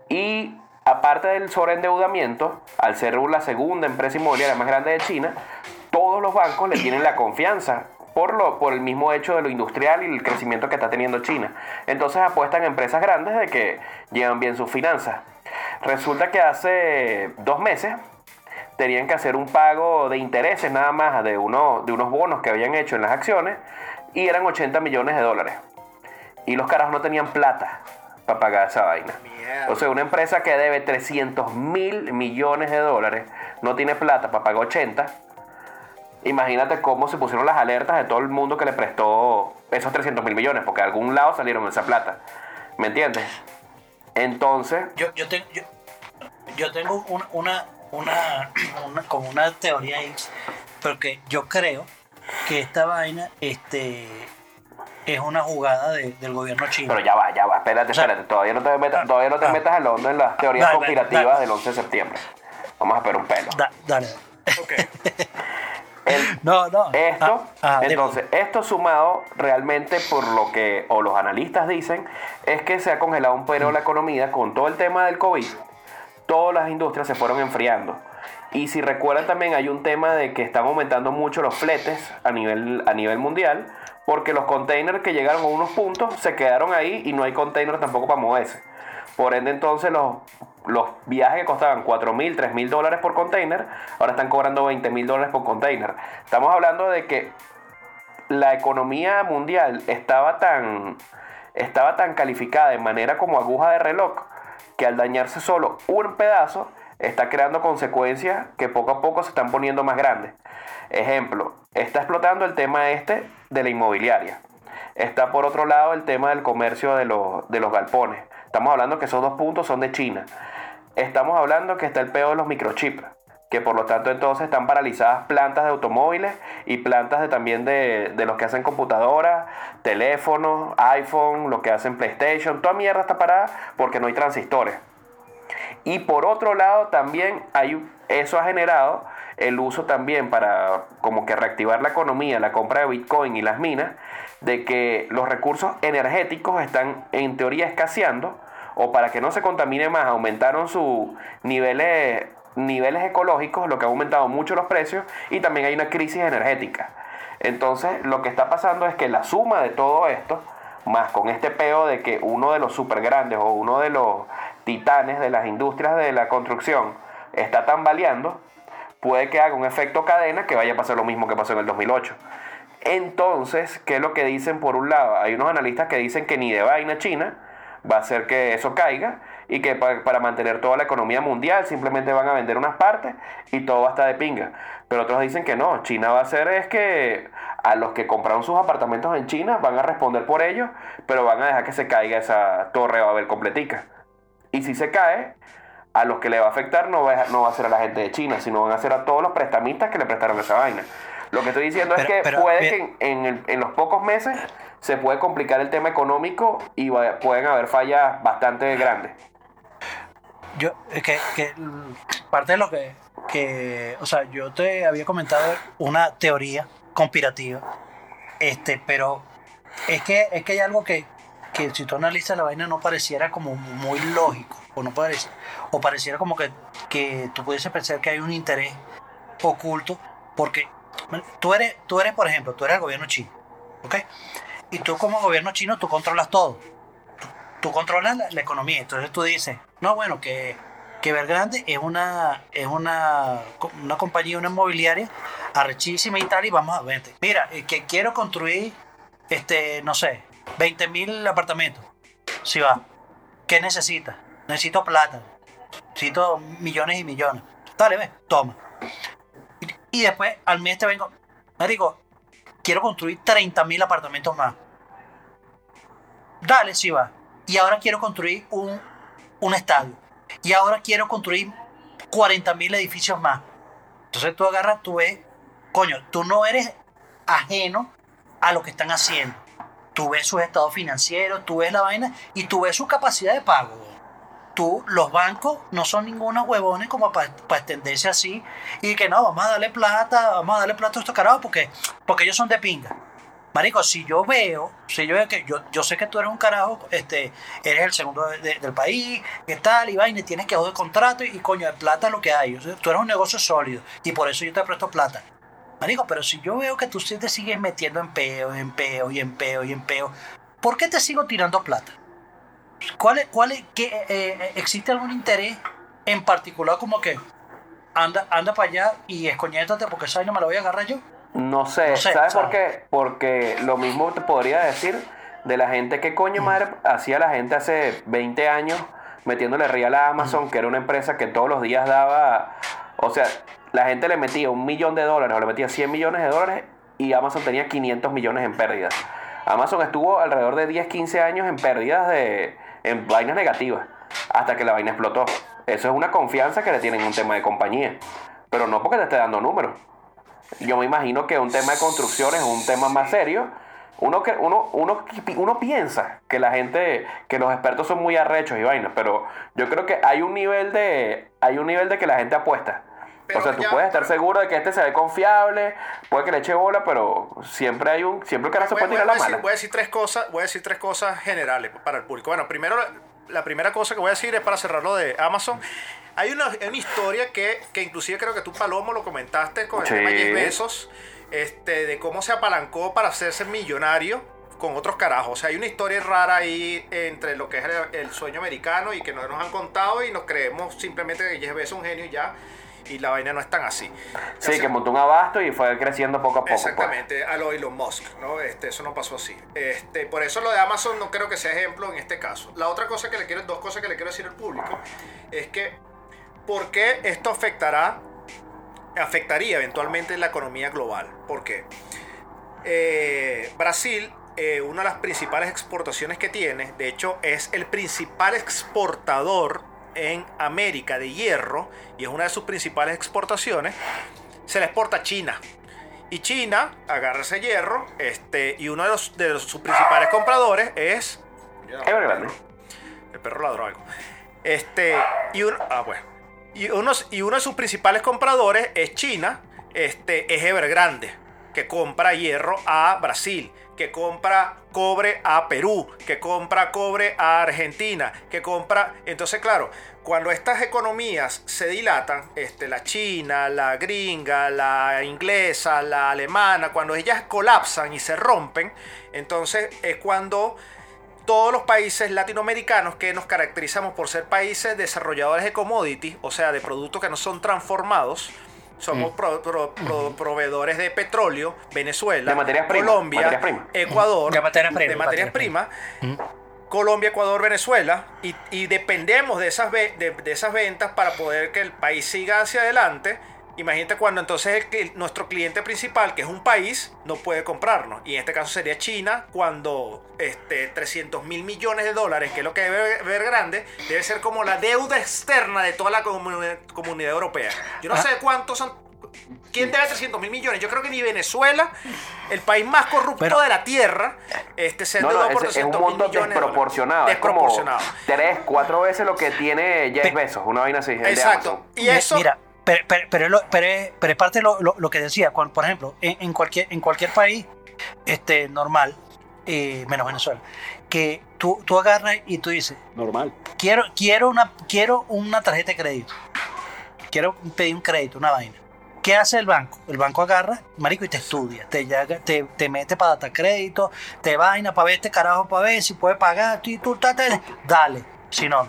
Y aparte del sobreendeudamiento, al ser la segunda empresa inmobiliaria más grande de China, todos los bancos le tienen la confianza por, lo, por el mismo hecho de lo industrial y el crecimiento que está teniendo China. Entonces apuestan a empresas grandes de que llevan bien sus finanzas. Resulta que hace dos meses tenían que hacer un pago de intereses nada más de, uno, de unos bonos que habían hecho en las acciones y eran 80 millones de dólares. Y los carajos no tenían plata para pagar esa vaina. O sea, una empresa que debe 300 mil millones de dólares no tiene plata para pagar 80. Imagínate cómo se pusieron las alertas de todo el mundo que le prestó esos 300 mil millones, porque de algún lado salieron esa plata. ¿Me entiendes? Entonces, Yo, yo, tengo, yo, yo tengo una, una, una, una- como una teoría ahí, porque yo creo que esta vaina este, es una jugada de- del gobierno chino. pero ya va, ya va, espérate, espérate, todavía no te metas, todavía no te metas al hondo en las teorías Dale, conspirativas dale. del 11 de septiembre. Vamos a esperar un pelo. Da- dale. Ok. El- No, no. Esto, Ah, ah, dime. entonces, esto sumado realmente por lo que, o los analistas dicen, es que se ha congelado un poco la economía con todo el tema del COVID. Todas las industrias se fueron enfriando. Y si recuerdan también hay un tema de que están aumentando mucho los fletes a nivel, a nivel mundial, porque los containers que llegaron a unos puntos se quedaron ahí y no hay containers tampoco para moverse. Por ende, entonces los, los viajes que costaban 4 mil, 3 mil dólares por container, ahora están cobrando 20 mil dólares por container. Estamos hablando de que la economía mundial estaba tan, estaba tan calificada de manera como aguja de reloj que al dañarse solo un pedazo está creando consecuencias que poco a poco se están poniendo más grandes. Ejemplo, está explotando el tema este de la inmobiliaria. está por otro lado el tema del comercio de los, de los galpones. Estamos hablando que esos dos puntos son de China. Estamos hablando que está el peo de los microchips, que por lo tanto entonces están paralizadas plantas de automóviles y plantas de, también de, de los que hacen computadoras, teléfonos, iPhone, lo que hacen PlayStation, toda mierda está parada porque no hay transistores. Y por otro lado también hay, eso ha generado el uso también para como que reactivar la economía, la compra de Bitcoin y las minas, de que los recursos energéticos están en teoría escaseando o para que no se contamine más aumentaron sus niveles, niveles ecológicos, lo que ha aumentado mucho los precios y también hay una crisis energética. Entonces lo que está pasando es que la suma de todo esto, más con este peo de que uno de los super grandes o uno de los titanes de las industrias de la construcción está tambaleando, puede que haga un efecto cadena que vaya a pasar lo mismo que pasó en el 2008. Entonces, ¿qué es lo que dicen por un lado? Hay unos analistas que dicen que ni de vaina China va a hacer que eso caiga y que pa- para mantener toda la economía mundial simplemente van a vender unas partes y todo va a estar de pinga. Pero otros dicen que no, China va a hacer es que a los que compraron sus apartamentos en China van a responder por ellos, pero van a dejar que se caiga esa torre Babel completica. Y si se cae, a los que le va a afectar no va, a- no va a ser a la gente de China, sino van a ser a todos los prestamistas que le prestaron esa vaina. Lo que estoy diciendo es que pero, puede bien. que en, en el- en los pocos meses se puede complicar el tema económico y va- pueden haber fallas bastante grandes. Yo, es que, que parte de lo que, que, o sea, yo te había comentado una teoría conspirativa, este, pero es que, es que hay algo que, que si tú analizas la vaina no pareciera como muy lógico, o no parece, o pareciera como que, que tú pudiese pensar que hay un interés oculto, porque tú eres, tú eres, por ejemplo, tú eres el gobierno chino, ¿ok? Y tú como gobierno chino, tú controlas todo tú controlas la, economía. Entonces tú dices, no, bueno, que, que Evergrande es una, es una, una compañía, una inmobiliaria arrechísima y tal, y vamos a ver. Mira, eh, que quiero construir, este, no sé, 20 mil apartamentos. Si va. ¿Qué necesitas? Necesito plata. Necesito millones y millones. Dale, ve, toma. Y, después al mes te vengo, Marico, quiero construir 30 mil apartamentos más. Dale, si va. Y ahora quiero construir un, un estadio. Y ahora quiero construir 40 mil edificios más. Entonces tú agarras, tú ves, coño, tú no eres ajeno a lo que están haciendo. Tú ves sus estados financieros, tú ves la vaina y tú ves su capacidad de pago. Tú, los bancos no son ningunos huevones como para extenderse así y que no, vamos a darle plata, vamos a darle plata a estos carajos porque, porque ellos son de pinga. Marico, si yo veo, si yo veo que yo, yo sé que tú eres un carajo, este, eres el segundo de- de- del país, que tal, y vaina, tienes que joder contrato y, coño, de plata es lo que hay. O tú eres un negocio sólido y por eso yo te presto plata. Marico, pero si yo veo que tú te sigues metiendo en peo, en y en y en peo, ¿por qué te sigo tirando plata? ¿Cuál es, cuál es, qué, eh, eh, ¿Existe algún interés en particular como que anda, anda para allá y escoñétate porque esa vaina me la voy a agarrar yo? No sé, No sé, ¿sabes sea- por qué? Porque lo mismo te podría decir de la gente que coño madre hacía la gente hace 20 años metiéndole real a Amazon, que era una empresa que todos los días daba, o sea, la gente le metía un millón de dólares o le metía 100 millones de dólares y Amazon tenía 500 millones en pérdidas. Amazon estuvo alrededor de 10, 15 años en pérdidas de en vainas negativas hasta que la vaina explotó. Eso es una confianza que le tienen en un tema de compañía, pero no porque te esté dando números. Yo me imagino que un tema de construcción es un tema más serio. Uno, que, uno, uno, uno piensa que la gente, que los expertos son muy arrechos y vainas, pero yo creo que hay un nivel de, hay un nivel de que la gente apuesta. Pero o sea, tú ya- puedes estar seguro de que este se ve confiable, puede que le eche bola, pero siempre hay un, siempre el cara se puede tirar la decir, mala. voy a decir tres cosas, voy a decir tres cosas generales para el público. Bueno, primero la, primera cosa que voy a decir es para cerrar lo de Amazon. Hay una, una historia que, que inclusive creo que tú Palomo lo comentaste con el Sí. tema de Bezos, este, de cómo se apalancó para hacerse millonario con otros carajos. O sea, hay una historia rara ahí entre lo que es el, el sueño americano y que no nos han contado y nos creemos simplemente que Jeff Bezos es un genio y ya. Y la vaina no es tan así. Sí, que montó un abasto y fue creciendo poco a poco. pues. Exactamente, a lo Elon Musk, ¿no? Este, eso no pasó así. Este, por eso lo de Amazon no creo que sea ejemplo en este caso. La otra cosa que le quiero, dos cosas que le quiero decir al público, es que ¿por qué esto afectará, afectaría eventualmente la economía global? ¿Por qué? Eh, Brasil eh, una de las principales exportaciones que tiene. De hecho, es el principal exportador en América de hierro y es una de sus principales exportaciones. Se le exporta a China. Y China agarra ese hierro este, y uno de, los, de los- sus principales compradores es... Evergrande. El perro ladró algo. Este, y uno, ah, bueno. Y, unos, y uno de sus principales compradores es China, este, es Evergrande, que compra hierro a Brasil, que compra cobre a Perú, que compra cobre a Argentina, que compra... Entonces, claro, cuando estas economías se dilatan, este, la china, la gringa, la inglesa, la alemana, cuando ellas colapsan y se rompen, entonces es cuando todos los países latinoamericanos que nos caracterizamos por ser países desarrolladores de commodities, o sea, de productos que no son transformados, somos pro- pro- pro- proveedores de petróleo, Venezuela, De materias primas, Colombia, materias primas. Ecuador, De materias primas, de materias materias primas, Colombia, Ecuador, Venezuela, y, y dependemos de esas, ve- de, de esas ventas para poder que el país siga hacia adelante. Imagínate cuando entonces el nuestro cliente principal, que es un país, no puede comprarnos. Y en este caso sería China, cuando este, 300 mil millones de dólares, que es lo que debe ver grande, debe ser como la deuda externa de toda la comuni- comunidad europea. Yo no sé cuántos son. ¿Quién debe 300 mil millones? Yo creo que ni Venezuela, el país más corrupto Pero- de la tierra, este, se No, endeudó no, por es, es un 300 mil monto millones de desproporcionado. Es como Desproporcionado. tres, cuatro veces lo que tiene Jeff Bezos, una vaina así. Exacto. Y eso. Mira, pero, pero, pero, pero es, pero es parte de lo, lo- lo que decía. cuando, por ejemplo, en, en cualquier, en cualquier país este, normal, eh, menos Venezuela, que tú, tú agarras y tú dices, Normal. quiero, quiero, una, quiero una tarjeta de crédito. Quiero pedir un crédito, una vaina. ¿Qué hace el banco? El banco agarra, marico, y te estudia. Te, te, te mete para data crédito, te vaina para ver este carajo, para ver si puede pagar. Y tú, ta, dale. Si no,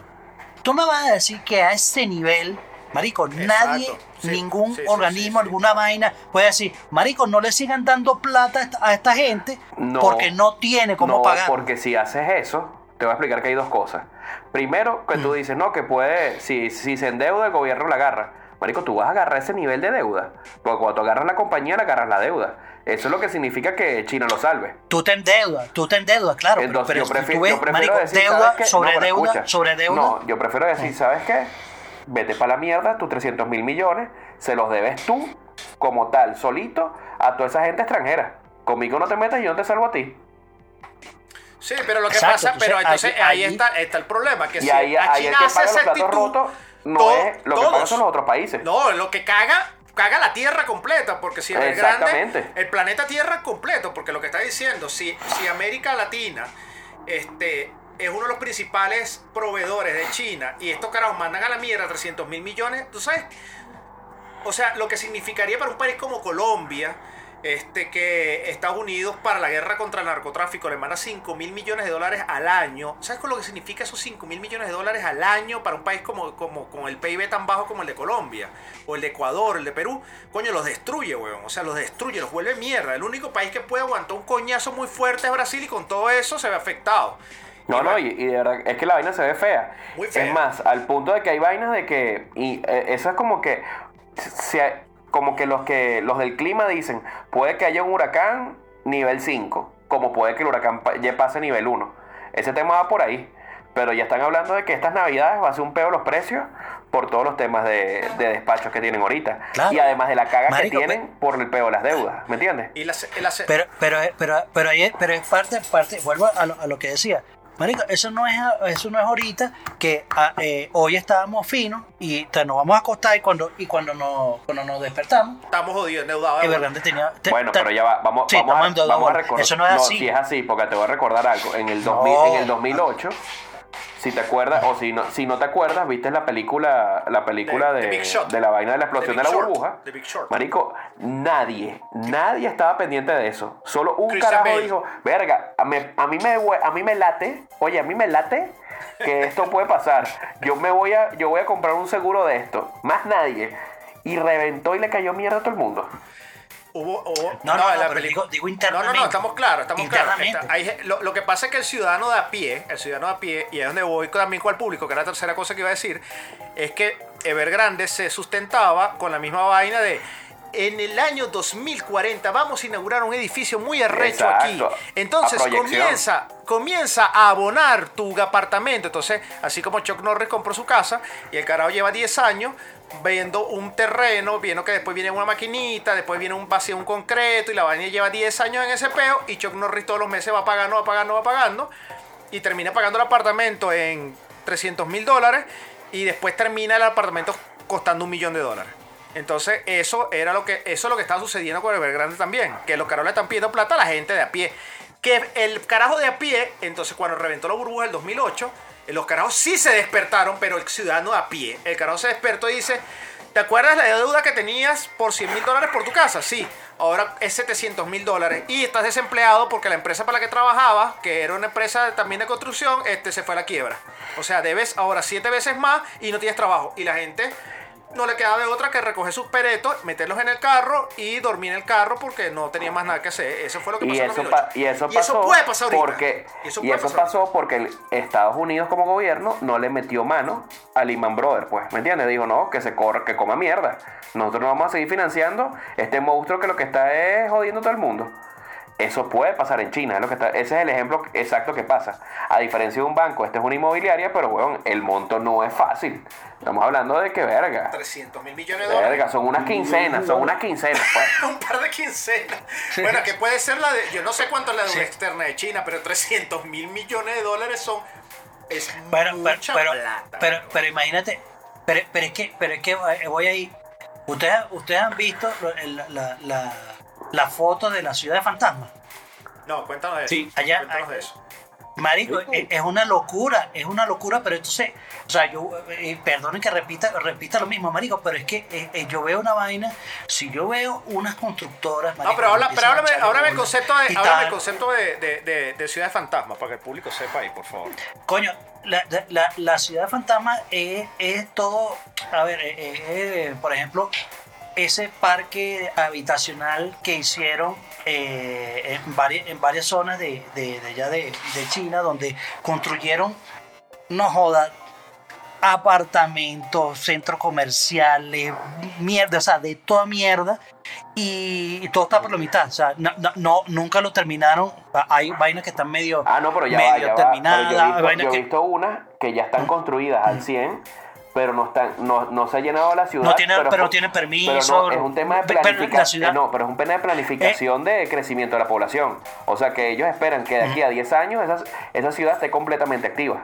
tú me vas a decir que a ese nivel, marico, nadie, Sí, ningún sí, organismo, sí, alguna vaina, puede decir, marico, no le sigan dando plata a esta, gente No, porque no tiene cómo no, pagar. porque si haces eso, te voy a explicar que hay dos cosas. Primero, que Mm. tú dices, no, que puede, si, si se endeuda, el gobierno la agarra. Marico, tú vas a agarrar ese nivel de deuda. Porque cuando tú agarras la compañía, le agarras la deuda. Eso es lo que significa que China lo salve. Tú te endeudas, tú te endeudas, claro. Entonces, pero, yo, si prefi- tú ves, yo prefiero marico, sobre No, deuda, sobre deuda. No, yo prefiero decir, ¿sabes qué? Vete para la mierda, tus 300 mil millones, se los debes tú, como tal, solito, a toda esa gente extranjera. Conmigo no te metas y yo no te salvo a ti. Sí, pero lo que Exacto, pasa, pero entonces, entonces ahí, ahí- está, está el problema. Que Y si ahí, a China que hace paga los esa platos actitud, rotos no es lo que son los otros países. No, lo que caga, caga la Tierra completa, porque si es Exactamente. grande, el planeta Tierra completo, porque lo que está diciendo, si, si América Latina este, es uno de los principales proveedores de China y estos carajos mandan a la mierda 300 mil millones, tú sabes, o sea, lo que significaría para un país como Colombia, este, que Estados Unidos para la guerra contra el narcotráfico le manda 5 mil millones de dólares al año. ¿Sabes con lo que significa esos 5 mil millones de dólares al año para un país como, como con el PIB tan bajo como el de Colombia? O el de Ecuador, el de Perú. Coño, los destruye, weón. O sea, los destruye, los vuelve mierda. El único país que puede aguantar un coñazo muy fuerte es Brasil y con todo eso se ve afectado. No, no, y, y de verdad es que la vaina se ve fea. Muy fea. Es más, al punto de que hay vainas de que. Y eh, eso es como que. se- como que los que los del clima dicen, puede que haya un huracán nivel 5, como puede que el huracán pa- ya pase nivel 1. Ese tema va por ahí. Pero ya están hablando de que estas navidades va a ser un peo los precios por todos los temas de, de despachos que tienen ahorita. Claro. Y además de la caga Marico, que tienen por el peo de las deudas. ¿Me entiendes? y la, la- Pero, pero, pero, pero, ahí pero es parte, parte, vuelvo a lo, a lo que decía. Marico, eso no es, eso no es ahorita que ah, eh, hoy estábamos finos y te- nos vamos a acostar y cuando, y cuando, nos, cuando nos despertamos, estamos jodidos, endeudados. de Evergrande tenía... te- Bueno, te- pero ya va, vamos, Sí, vamos, a, vamos a recordar. Eso no es así. si es así, porque te voy a recordar algo. En el, 2000, No. en el 2008, si te acuerdas, o si no, si no te acuerdas, viste la película, la película de, Short. de la vaina de la explosión de la Short. burbuja. Marico, nadie, nadie estaba pendiente de eso. Solo un Christian carajo Bale. dijo, verga, a, me- a mí me, a mí me late, oye, a mí me late que esto puede pasar. Yo me voy a, yo voy a comprar un seguro de esto. Más nadie. Y reventó y le cayó mierda a todo el mundo. Hubo, hubo- No, no, no, la pero peli- digo- digo No, no, internamente. no, estamos claros, estamos claros. Internamente. Está- hay- lo, lo que pasa es que el ciudadano de a pie, el ciudadano de a pie, y es donde voy también con el público, que era la tercera cosa que iba a decir, es que Evergrande se sustentaba con la misma vaina de en el año 2040 vamos a inaugurar un edificio muy arrecho Exacto. aquí. Entonces comienza, comienza a abonar tu apartamento. Entonces, así como Chuck Norris compró su casa y el carajo lleva 10 años viendo un terreno, viendo que después viene una maquinita, después viene un vacío, un concreto y la vaina lleva 10 años en ese peo y Chuck Norris todos los meses va pagando, va pagando, va pagando y termina pagando el apartamento en 300 mil dólares y después termina el apartamento costando un millón de dólares. Entonces, eso era lo que eso es lo que estaba sucediendo con Evergrande también, que los carajos le están pidiendo plata a la gente de a pie. Que el carajo de a pie, entonces cuando reventó la burbuja del 2008, eh, los carajos sí se despertaron, pero el ciudadano a pie, el carajo se despertó y dice, ¿te acuerdas la deuda que tenías por 100 mil dólares por tu casa? Sí, ahora es 700 mil dólares y estás desempleado porque la empresa para la que trabajabas, que era una empresa también de construcción, este se fue a la quiebra. O sea, debes ahora siete veces más y no tienes trabajo. Y la gente no le quedaba de otra que recoger sus peretos, meterlos en el carro y dormir en el carro porque no tenía más nada que hacer. Eso fue lo que Y pasó en eso, 2008. pa- y eso pasó puede pasar ahorita. porque Y eso y eso pasó porque el Estados Unidos como gobierno no le metió mano a Lehman Brothers, pues, ¿me entiendes? Dijo, no, que se corra, que coma mierda. Nosotros no vamos a seguir financiando este monstruo que lo que está es jodiendo a todo el mundo. Eso puede pasar en China, es lo que está, ese es el ejemplo exacto que pasa. A diferencia de un banco, este es una inmobiliaria, pero weón, el monto no es fácil. Estamos hablando de que verga. 300 mil millones de dólares. Verga, son unas quincenas, son unas quincenas, pues. un par de quincenas. Bueno, que puede ser la de. Yo no sé cuánto es la de una externa de China, pero 300 mil millones de dólares son. Es Pero, mucha pero, plata. pero, pero imagínate, pero, pero es que, pero es que eh, voy ahí. Ustedes, ustedes han visto lo- la, la, la, la foto de la ciudad de fantasma. no, cuéntanos de eso. Sí, allá- Cuéntanos de eso. Marico, es, es una locura, es una locura, pero entonces, o sea, yo, eh, perdonen que repita, repita lo mismo, Marico, pero es que eh, eh, yo veo una vaina, si yo veo unas constructoras, No, marico, pero, habla, pero háblame, háblame el concepto de, háblame el concepto de, de, de- de ciudad de fantasma, para que el público sepa ahí, por favor. Coño, la, la- la, ciudad fantasma es, es todo, a ver, eh, eh, eh, por ejemplo, ese parque habitacional que hicieron eh, en, varias, en varias zonas de, de, de allá de, de China, donde construyeron, no joda, apartamentos, centros comerciales, mierda, o sea, de toda mierda. Y, y todo está por la mitad, o sea, no, nunca lo terminaron. Hay vainas que están medio, Ah, no, pero ya va, medio ya va. Pero terminadas, yo he visto, yo que- visto unas que ya están construidas al 100, pero no están, no, no se ha llenado la ciudad. No tiene- pero fue- no tiene permiso, pero no, es un tema de pero- pero la planificación. no, pero es un tema de planificación de crecimiento de la población. O sea que ellos esperan que de aquí a 10 años esa, esa ciudad esté completamente activa.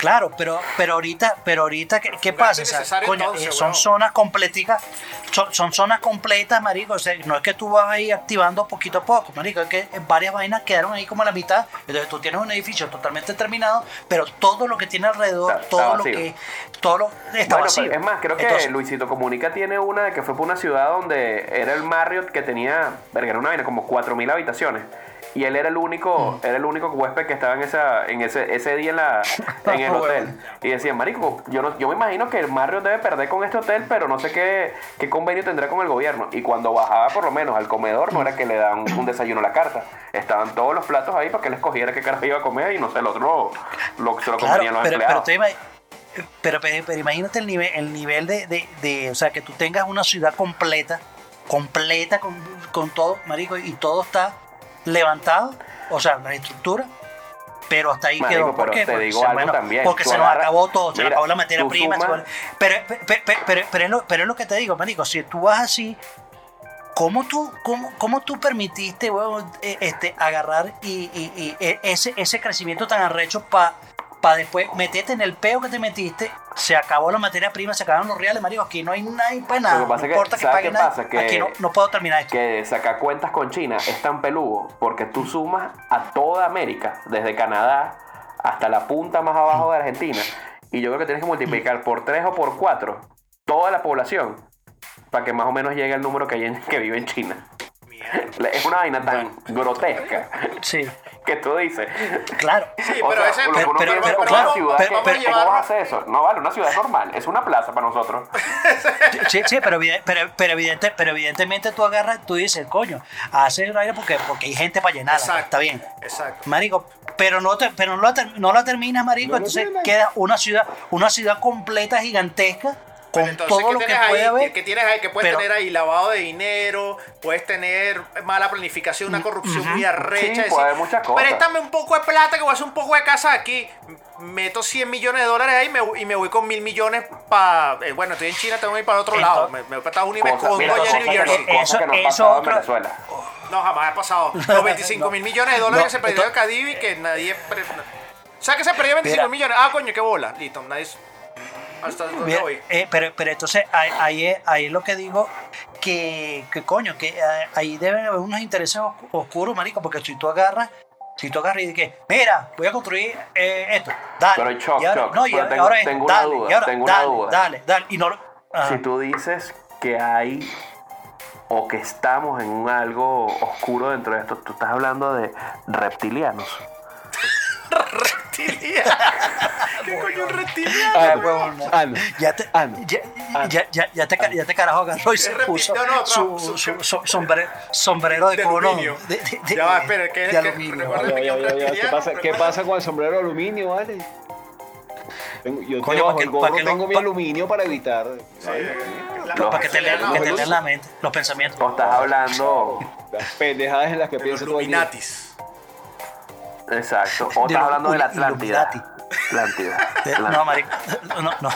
Claro, pero, pero ahorita, pero ahorita, ¿qué, pasa? O sea, innecesario coño, entonces, eh, son zonas completicas, son, son zonas completas, marico. O sea, no es que tú vas ahí activando poquito a poco, marico. Es que varias vainas quedaron ahí como a la mitad. Entonces tú tienes un edificio totalmente terminado, pero todo lo que tiene alrededor, Está- está todo lo vacío. que, todo lo está Bueno, vacío. es más, creo que Entonces, Luisito Comunica tiene una de que fue por una ciudad donde era el Marriott que tenía, verga, era una vaina como 4.000 habitaciones. Y él era el único, Mm. era el único huésped que estaba en esa, en ese, ese día en la, en el hotel. Y decían, marico, yo no, yo me imagino que el Marriott debe perder con este hotel, pero no sé qué, qué convenio tendrá con el gobierno. Y cuando bajaba por lo menos al comedor, no era que le dan un desayuno a la carta. Estaban todos los platos ahí para que él escogiera qué carajo iba a comer y no sé, el otro lo, lo, se lo Claro, los pero, empleados. pero, pero- pero imagínate el nivel, el nivel de, de- de- o sea, que tú tengas una ciudad completa, completa con, con todo, marico, y todo está levantado, o sea, la estructura, pero hasta ahí Marico, quedó. ¿Por qué? Porque, se- porque nos acabó todo, se nos acabó la materia prima. sumas- pero, pero, pero, pero- pero es lo, pero es lo que te digo, marico, si tú vas así, ¿Cómo tú, cómo, cómo tú permitiste, eh, este, agarrar y, y- y, eh, ese, ese crecimiento tan arrecho para pa después meterte en el peo que te metiste? Se acabó la materia prima, se acabaron los reales, marico. Aquí no hay nadie para nada. Lo que pasa no que, importa que ¿sabes pague qué nada. pasa? Que- Aquí no, no puedo terminar esto. que sacar cuentas con China es tan peludo porque tú sumas a toda América, desde Canadá hasta la punta más abajo de Argentina, y yo creo que tienes que multiplicar por 3 o por 4 toda la población para que más o menos llegue al número que, hay en- que vive en China. Es una vaina tan grotesca Sí, que tú dices. claro. Sí, pero ese. lo que pero- pero- claro, una ciudad pero- que- ¿cómo vas a hacer eso? No vale, una ciudad es normal, es una plaza para nosotros. Sí, sí, pero, pero, pero, evidente, pero evidentemente tú agarras, tú dices, coño, haces el aire porque, porque hay gente para llenarla. Exacto. Está bien. Exacto. Marico, pero no, te, pero no, la, ter- no la terminas, marico. entonces queda una ciudad, una ciudad completa, gigantesca, con Pero entonces, todo ¿qué lo que tienes puede ahí? haber. ¿Qué tienes ahí? Que puedes pero- tener ahí lavado de dinero, puedes tener mala planificación, una corrupción muy arrecha. Sí, decir, puede haber muchas cosas. Préstame un poco de plata que voy a hacer un poco de casa aquí. Meto 100 millones de dólares ahí y me, y me voy con mil millones para. bueno, estoy en China, tengo que ir para el otro Entonces- lado. Me, me voy para Estados Unidos y me escondo allá en New que Jersey. Eso- que no eso pasado en Venezuela. No, jamás ha pasado. Los 25 No. mil millones de dólares No, que se perdió de entonces- Cadivi que nadie. pre- O sea, que se perdió 25 Mira. millones. Ah, coño, qué bola. Listo, nadie. Hasta donde Mira, voy. eh, pero, pero entonces ahí, ahí, es, ahí es lo que digo que, que coño, que eh, ahí deben haber unos intereses oscu- oscuros, marico, porque si tú agarras, si tú agarras y dices, mira, voy a construir eh, esto, dale. Pero, Choc, y ahora, Choc, no, y pero tengo- ahora esto, tengo una dale, duda, y ahora, tengo una dale, duda. dale, dale, y no ajá. Si tú dices que hay o que estamos en un algo oscuro dentro de esto, tú estás hablando de reptilianos. Reptiliano. ¿Qué coño un reptiliano? Ah. Ah. Ya te, Ah, ya, ya, ya, ya te, ya te carajo agarró y se puso no, no, su, su- su- su- sombre- sombrero de, de cono. De, de- de- Ya va, espera, ¿qué- de qué- aluminio. recuerda- ¿vale? Ya, ya, ya, ya. ¿Qué pasa, ¿Qué pasa con el sombrero de aluminio, vale? Tengo- yo Coño, que- gorro que tengo mi pa- aluminio para evitar. Los- Para que te lean la- que te lean la mente, los pensamientos. O estás hablando, Las pendejadas en las que Los pienso. Illuminatis. Exacto, o estás hablando de la. Atlántida. Atlántida. Eh, Atlántida. No, marico. No, no.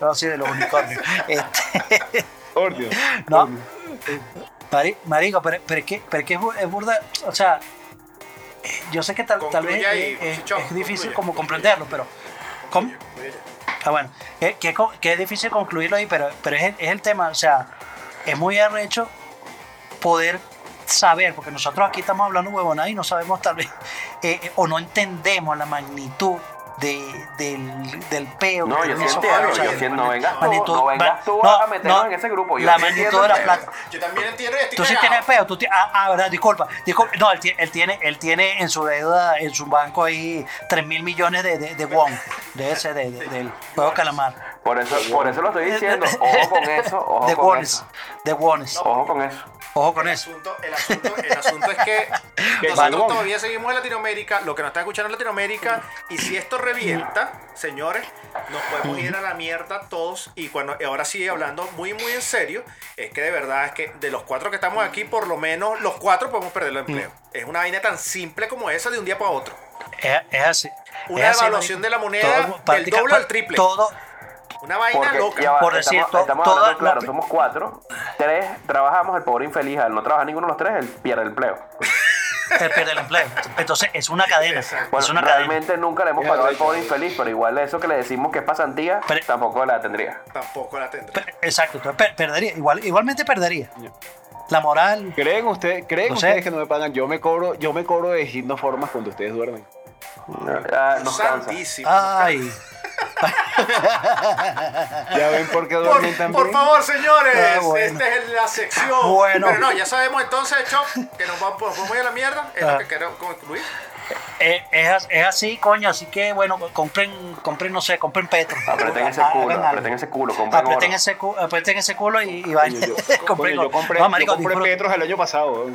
No, sí, de los unicornios. Este, Ordio. no. Mari- Marico, pero, pero es que, pero es que es bu- es burda. O sea, eh, yo sé que tal, tal vez ahí, es, es- Chichón, es difícil concluye. como comprenderlo, pero. ¿cómo? Ah, bueno, que, que, co- que es difícil concluirlo ahí, pero, pero es, el, es el tema, o sea, es muy arrecho poder saber, porque nosotros aquí estamos hablando huevonada y no sabemos tal vez, eh, eh, o no entendemos la magnitud de, del, del peo. No, yo sí entiendo, yo sí, no vengas tú, magnitud- no vengas tú no, a meternos no, en ese grupo. Yo la magnitud de la plata. Yo también entiendo y estoy Tú sí tienes peo, tú ti- ah, ah, verdad, disculpa, disculpa. No, él, él tiene, él tiene en su deuda, en su banco ahí 3 mil millones de, de, de won, de ese, de, de- del juego calamar. Por eso, por eso lo estoy diciendo. Ojo con eso, ojo de con wones, eso. de wones. Ojo con eso. Ojo con El eso. asunto, el, asunto, el asunto es que nosotros todavía seguimos en Latinoamérica, lo que nos está escuchando en Latinoamérica, y si esto revienta, señores, nos podemos ir a la mierda todos. Y cuando ahora sí, hablando muy, muy en serio, es que de verdad es que de los cuatro que estamos aquí, por lo menos los cuatro podemos perder el empleo. Es una vaina tan simple como esa de un día para otro. Es, es así. Una es así, evaluación de la moneda del práctica- doble al triple. Todo, Una vaina Porque loca. va, Por decir, estamos, estamos toda- hablando claro, somos cuatro. Tres trabajamos, el pobre infeliz, al no trabajar ninguno de los tres, él pierde el empleo. él pierde el empleo. Entonces es una cadena. Bueno, es una cadena. realmente nunca le hemos pagado al pobre infeliz, pero igual eso que le decimos que es pasantía, Pero- tampoco la tendría. Tampoco la tendré. Per- Exacto, entonces per- perdería. Igual, igualmente perdería. La moral. ¿Creen, usted, ¿creen No sé. ustedes que no me pagan? Yo me cobro, yo me cobro de digno formas cuando ustedes duermen. Ah, nos cansa. Ay. ¿Ya ven por qué duermen también? por favor, señores, Ah, bueno. esta es la sección. Bueno. Pero no, ya sabemos entonces, Chop, que nos vamos, nos vamos a ir a la mierda. Es Ah. lo que queremos concluir. Eh, es, es así, coño, así que bueno, compren, compren, no sé, compren Petro. Aprieten ese culo, algo. aprieten ese culo, compren Aprieten oro. ese, cu- ese culo y, y vayan. Yo, Compren coño, yo oro. compré, No, yo marico, compré disfruten- Petros el año pasado.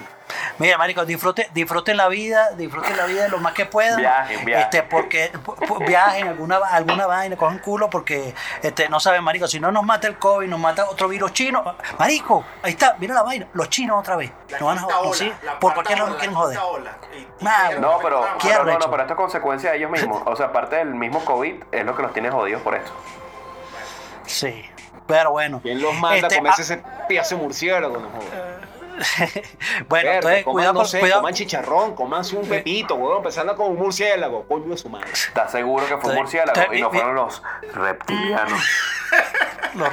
Mira, marico, disfruten, disfruten la vida, disfruten la vida lo más que puedan. Viajen, viajen. Este, porque viajen alguna, alguna vaina, cogen culo, porque este, no saben, marico, si no nos mata el COVID, nos mata otro virus chino. Marico, ahí está, mira la vaina, los chinos otra vez. La Nos van a joder, ola, ¿sí? la Por cualquier lado nos quieren joder. No, pero, Qué pero no, arrecho. no, pero esto es consecuencia de ellos mismos. O sea, aparte del mismo COVID, es lo que los tiene jodidos por esto. Sí, pero bueno. ¿Quién los manda Este, a comerse ese piazo de murciélago? No jodas. bueno, entonces, coman, cuidado no con sé, cuidado. coman chicharrón, comanse un pepito, weón, empezando con un murciélago, coño de su madre. ¿Estás seguro que fue un murciélago y no fueron los reptilianos? Los.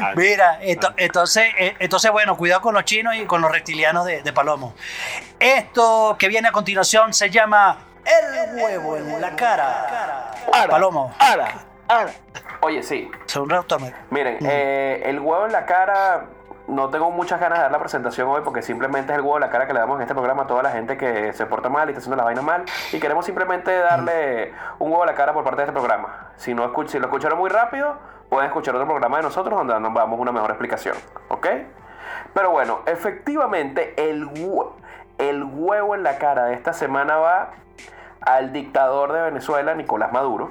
Ah, Mira, ento- entonces, eh, entonces, bueno, cuidado con los chinos y con los reptilianos de, de Palomo. Esto que viene a continuación se llama El huevo en la cara. Ara, Palomo, Ara, ara. Oye, sí. según Rautomer. Miren, eh, el huevo en la cara, no tengo muchas ganas de dar la presentación hoy porque simplemente es el huevo en la cara que le damos en este programa a toda la gente que se porta mal y está haciendo las vainas mal. Y queremos simplemente darle un huevo a la cara por parte de este programa. Si, no escuch- si lo escucharon muy rápido, pueden escuchar otro programa de nosotros donde nos damos una mejor explicación. ¿Ok? Pero bueno, efectivamente, el huevo en la cara de esta semana va al dictador de Venezuela, Nicolás Maduro.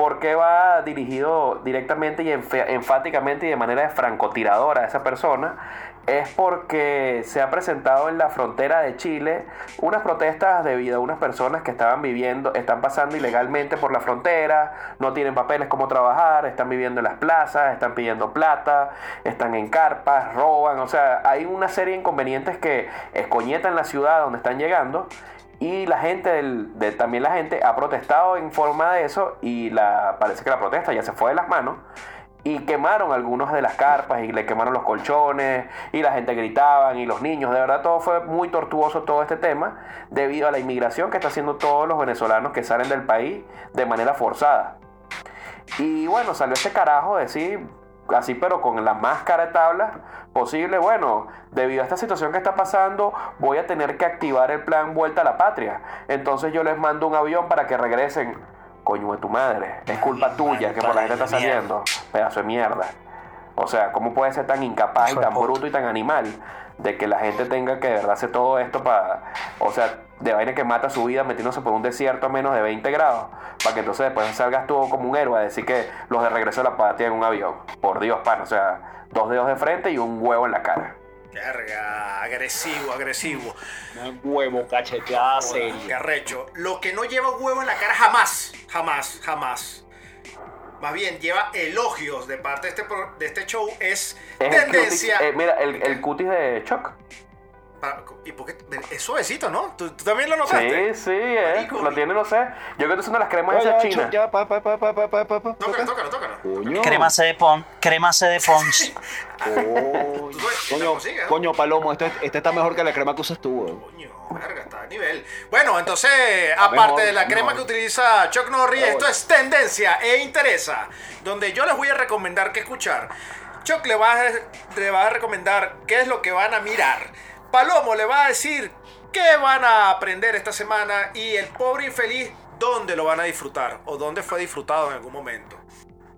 ¿Por qué va dirigido directamente y enfáticamente y de manera francotiradora a esa persona? Es porque se ha presentado en la frontera de Chile unas protestas debido a unas personas que estaban viviendo, están pasando ilegalmente por la frontera, no tienen papeles como trabajar, están viviendo en las plazas, están pidiendo plata, están en carpas, roban, o sea, hay una serie de inconvenientes que escoñetan la ciudad donde están llegando y la gente, del, de- también la gente ha protestado en forma de eso y la, parece que la protesta ya se fue de las manos y quemaron algunos de las carpas y le quemaron los colchones y la gente gritaban y los niños. De verdad todo fue muy tortuoso todo este tema debido a la inmigración que está haciendo todos los venezolanos que salen del país de manera forzada. Y bueno, salió ese carajo de decir, así pero con la más cara de tabla posible, bueno, debido a esta situación que está pasando, voy a tener que activar el plan Vuelta a la Patria. Entonces yo les mando un avión para que regresen. Coño de tu madre, es culpa tuya que por la gente está saliendo. Pedazo de mierda. O sea, ¿cómo puede ser tan incapaz y tan bruto y tan animal de que la gente tenga que de verdad hacer todo esto para, o sea, de vaina que mata su vida metiéndose por un desierto a menos de 20 grados, para que entonces después salgas tú como un héroe a decir que los de regreso a la patria en un avión? Por Dios, pan, o sea, dos dedos de frente y un huevo en la cara. Verga, agresivo, agresivo. Un huevo cacheteada Qué serio. arrecho. Lo que no lleva huevo en la cara jamás, jamás, jamás. Más bien lleva elogios de parte de este, pro- de este show es, Es el tendencia. cutis, eh, mira, el, el cutis de Chuck. ¿Y por qué? Es suavecito, ¿no? ¿Tú, tú también lo notaste? Sí, sí, eh. Lo tiene, no sé. Yo creo que es una de las cremas de esas chinas. Ya, pa, pa, pa, pa, pa, pa, pa. Tócalo, tócalo, tócalo. Crema C de Pons. Crema C de Pons. coño, ¿eh? coño, Palomo, este, este, está mejor que la crema que usas tú, bro. Coño, verga, está a nivel. Bueno, entonces, aparte mejor, de la crema que utiliza Chuck Norris, esto es tendencia e interesa. Donde yo les voy a recomendar que escuchar. Chuck le va a, le va a recomendar qué es lo que van a mirar Palomo le va a decir qué van a aprender esta semana y el pobre infeliz dónde lo van a disfrutar o dónde fue disfrutado en algún momento.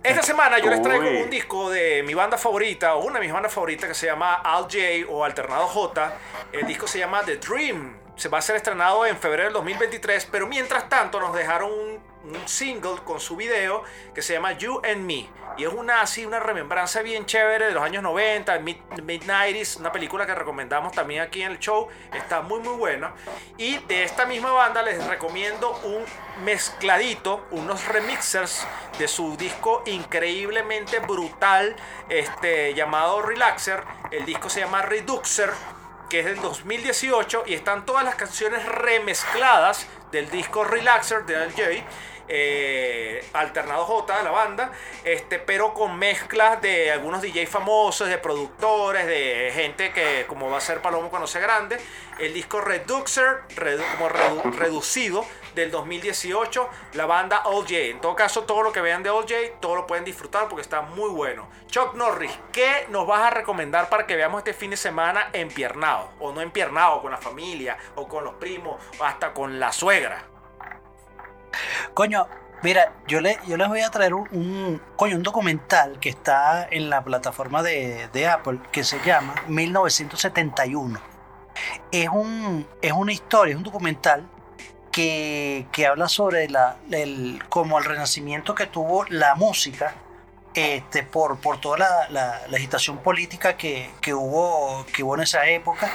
Esta semana yo les traigo Uy. un disco de mi banda favorita, o una de mis bandas favoritas que se llama Al J o Alternado J. El disco se llama The Dream. Se va a ser estrenado en febrero del 2023, pero mientras tanto nos dejaron un, un single con su video que se llama You and Me. Y es una así, una remembranza bien chévere de los años 90, mid, mid 90s, una película que recomendamos también aquí en el show. Está muy muy buena. Y de esta misma banda les recomiendo un mezcladito, unos remixers de su disco increíblemente brutal, este, llamado Relaxer. El disco se llama Reduxer, que es del 2018 y están todas las canciones remezcladas del disco Relaxer de LJ. Eh, Alternado J, la banda, este, pero con mezclas de algunos DJ famosos, de productores, de gente que como va a ser Palomo cuando sea grande. El disco Reduxer, redu- como redu- reducido del 2018, la banda All J. En todo caso, todo lo que vean de All J, todo lo pueden disfrutar porque está muy bueno. Chuck Norris, ¿qué nos vas a recomendar para que veamos este fin de semana empiernado? O no empiernado, con la familia, o con los primos, o hasta con la suegra. Coño, mira, yo, le, yo les voy a traer un, un- coño, un documental que está en la plataforma de, de Apple que se llama 1971. Es, un, es una historia, es un documental que, que habla sobre la, el, como el renacimiento que tuvo la música este, por, por toda la, la- la agitación política que, que hubo, que hubo en esa época.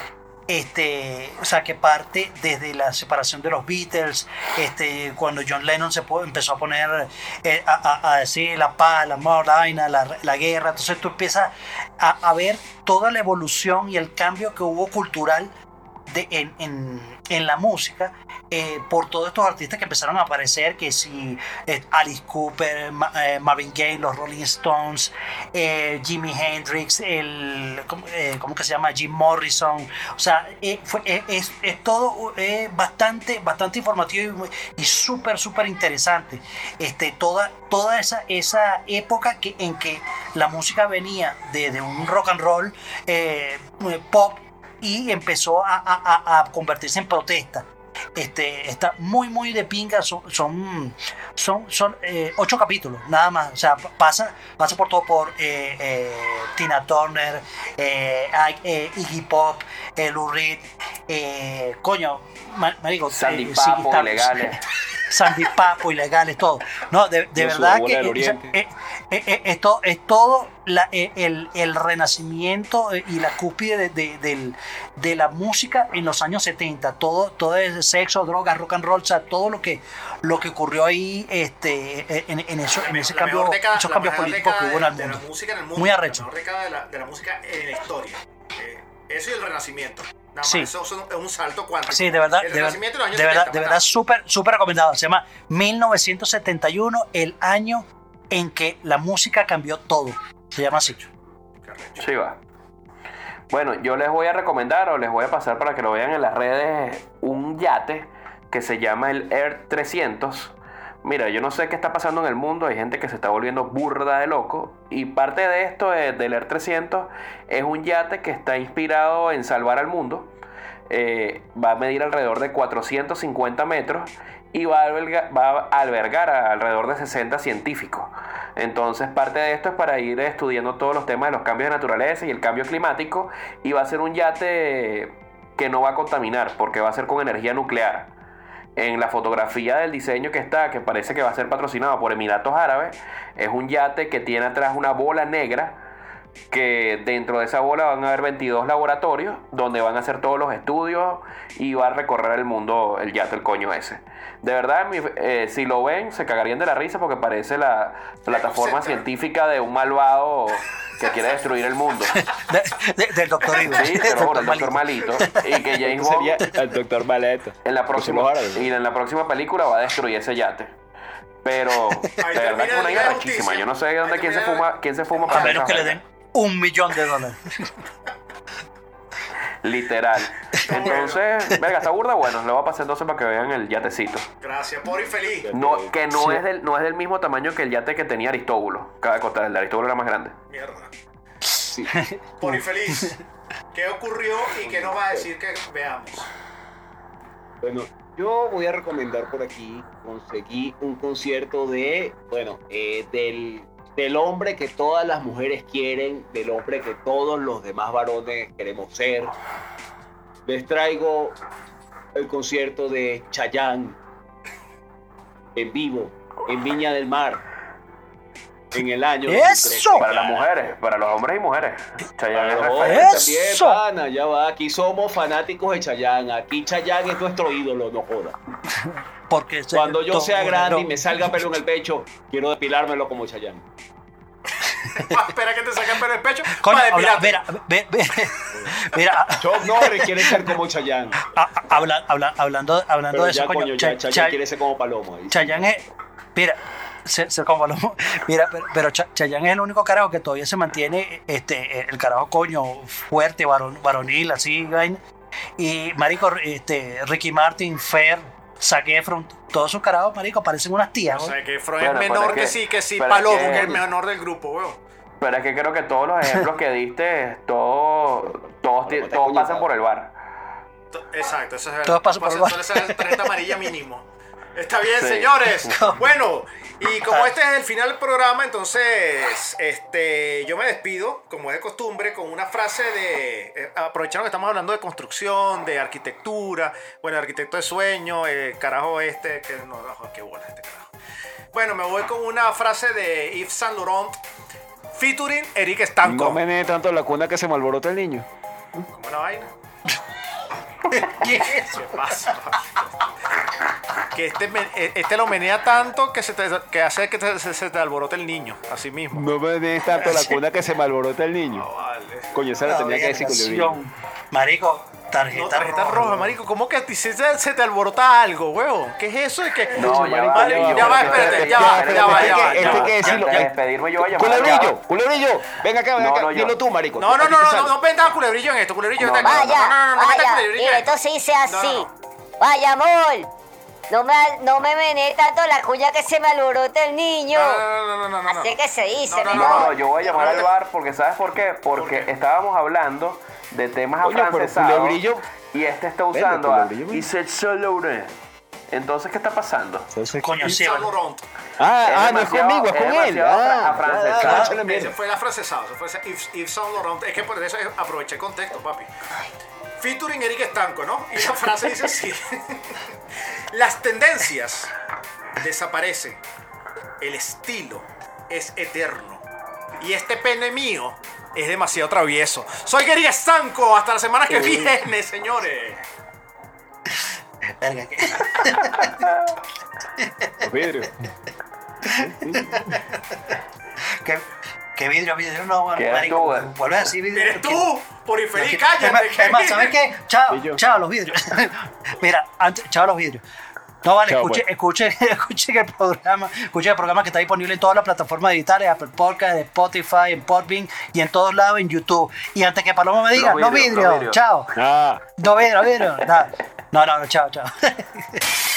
Este, o sea, que parte desde la separación de los Beatles, este, cuando John Lennon se empezó a poner eh, a, a- decir la paz, el amor, la vaina, la, la guerra. Entonces tú empiezas a, a ver toda la evolución y el cambio que hubo cultural en, en- la música eh, por todos estos artistas que empezaron a aparecer, que si eh, Alice Cooper, Ma- eh, Marvin Gaye, los Rolling Stones, eh, Jimi Hendrix, el, ¿cómo, cómo que se llama? Jim Morrison, o sea, es, es todo bastante, bastante informativo y, y súper, súper interesante. Este, toda, toda esa, esa época que, en que la música venía de, de un rock and roll pop y empezó a, a- a- convertirse en protesta. Este, está muy, muy de pinga. Son, son, son, son, eh, ocho capítulos, nada más. O sea, pa- pasa, pasa por todo por eh, eh, Tina Turner, eh, eh, Iggy Pop, Lou Reed, coño, ma- marico, Sandy Papo, ilegales. Sandy Papo, ilegales, todo. No, de, verdad que eh, eh, eh, esto es todo la- eh, el, el renacimiento y la cúspide de, de- del- de la música en los años 70. Todo, todo ese sexo, drogas, rock and roll, o sea, todo lo que, lo que ocurrió ahí este, en, en eso, en ese La cambio, década- esos cambios políticos que hubo en el mundo. la música en el mundo. Muy arrecho. La mejor década de la, de la música en la historia. Eh, eso y el renacimiento. Nada más, Sí. eso es un salto cuántico. Sí, de verdad, El de, ver- renacimiento y los años de verdad, 70, de verdad, súper, súper recomendado. Se llama 1971, el año en que la música cambió todo. Se llama así. Sí, va. Bueno, yo les voy a recomendar o les voy a pasar para que lo vean en las redes un yate que se llama el Air 300. Mira, yo no sé qué está pasando en el mundo, hay gente que se está volviendo burda de loco y parte de esto eh, del Air 300 es un yate que está inspirado en salvar al mundo. Eh, va a medir alrededor de 450 metros y va a, albergar alrededor de 60 científicos. Entonces parte de esto es para ir estudiando todos los temas de los cambios de naturaleza y el cambio climático y va a ser un yate que no va a contaminar porque va a ser con energía nuclear. En la fotografía del diseño que está, que parece que va a ser patrocinado por Emiratos Árabes, es un yate que tiene atrás una bola negra que dentro de esa bola van a haber 22 laboratorios donde van a hacer todos los estudios y va a recorrer el mundo el yate, el coño ese. De verdad, mi- eh, si lo ven, se cagarían de la risa porque parece la plataforma científica de un malvado que quiere destruir el mundo. De- de- del doctor Ivo. Sí, lo juro, el doctor Malito. Y que James Bond Sería el doctor Maleta. en la próxima y en la próxima película va a destruir ese yate. Pero de verdad que una idea. Yo no sé de dónde quién se fuma, quién se fuma A para menos que le den un millón de dólares. Literal. Entonces, venga, está burda bueno. Le voy a pasar entonces para que vean el yatecito. Gracias, por y feliz. No, que no, Sí. es del, no es del mismo tamaño que el yate que tenía Aristóbulo. Cada costa, el de Aristóbulo era más grande. Mierda. Sí. Por y feliz. ¿Qué ocurrió y qué nos va a decir que veamos? Bueno, yo voy a recomendar por aquí, conseguí un concierto de, bueno, eh, del, del hombre que todas las mujeres quieren, del hombre que todos los demás varones queremos ser. Les traigo el concierto de Chayanne en vivo, en Viña del Mar, en el año. ¡Eso! Para las mujeres, para los hombres y mujeres. Chayanne es referente. hombres también, ¡Eso! pana, ya va. Aquí somos fanáticos de Chayanne. Aquí Chayanne es nuestro ídolo, no joda. Porque Cuando yo sea grande y me salga pelo en el pecho, quiero depilármelo como Chayanne. Espera que te saquen pelo el pecho Coño, para habla- mira, ve- ve- mira, Chuck Norris quiere ser como Chayanne. habla- habla- hablando, hablando Pero de eso, ya, coño, coño, ya Chayanne Cha- quiere ser como Paloma. ¿viste? Chayanne es, mira, se, se como lo- mira, pero, pero Cha- Chayanne es el único carajo que todavía se mantiene, este, el carajo coño fuerte, varon- varonil, así, vaina. y marico, este, Ricky Martin, Fer, Zac Efron, todos esos carajos, marico, parecen unas tías, O sea, que Freud Bueno, es pero menor es que, que- sí, que sí, pero es Palomo, que- que es el menor del grupo, weón. Pero es que creo que todos los ejemplos que diste, todos, todos, ti- todos coño, pasan pa- por el bar. To- Exacto, eso es verdad. Todos pasan por el Suele ser tarjeta amarilla mínimo. Está bien, Sí. señores. Bueno, y como este es el final del programa, entonces este, yo me despido, como es de costumbre, con una frase de. eh, aprovechando que estamos hablando de construcción, de arquitectura, bueno, arquitecto de sueño, carajo este, que no, no, qué bola este carajo. Bueno, me voy con una frase de Yves Saint Laurent, featuring Eric Stanco. No menee tanto la cuna que se malborota el niño. ¿Cómo la vaina? ¿Qué pasa? Que este, me- eh, este lo menea tanto que, se te- que hace que te- se, se te alborote el niño, así mismo. No menee tanto la cuna que se malborota el niño. No, vale. Coño, esa la tenía que decir culebrillo. Marico, tarjeta, No, tarjeta roja. roja, marico. ¿Cómo que a ti se, te- se te alborota algo, huevo? ¿Qué es eso? ¿Y que... No, ya va, Vale, ya va, ya va, espérate, ya va, ya va, ya va. este que decirlo- de despedirme yo voy a Culebrillo, culebrillo. Ven acá, ven No, acá. no, yo. Dilo tú, marico. No, no, no, no, no, no culebrillo en esto, culebrillo No, aquí. Vaya, no, no, no, no en esto. No, así. no, Vaya, amor. No me, no me mené tanto la cuya que se me alborota el niño. No, no, no, no, no, no. Así que se dice, No, no, No, no, yo voy a llamar al bar porque ¿sabes por qué? Porque estábamos hablando de temas afrancesados y este está Vende, usando a Culebrillo, y se Laurent. Entonces, ¿qué está pasando? Coño. Ah, ah, no es conmigo, es con él. Ah, afrancesado. Ese fue el afrancesado, fue ese Yves, Yves Saint Laurent. Es que por eso aproveché el contexto, papi. Featuring Eric Estanco, ¿no? Y la frase dice así. Las tendencias desaparecen. El estilo es eterno. Y este pene mío es demasiado travieso. Soy Eric Estanco. Hasta la semana que viene, señores. Verga, Los que vidrio, vidrio, no, bueno, marico, tú, vuelve a decir vidrio. Eres tú, por infeliz, cállate. es más, ¿sabes qué? Chao, chao los vidrios. Mira, antes, chao los vidrios. No, vale, Chao, escuchen, escuchen, escuchen el programa, escuchen el programa que está disponible en todas las plataformas digitales, Apple Podcast, Spotify, en Podbean y en todos lados en YouTube. Y antes que Paloma me diga, no vidrios, vidrio, los vidrios. chao. Ah. No vidrio, vidrio. No, no, no, chao, chao.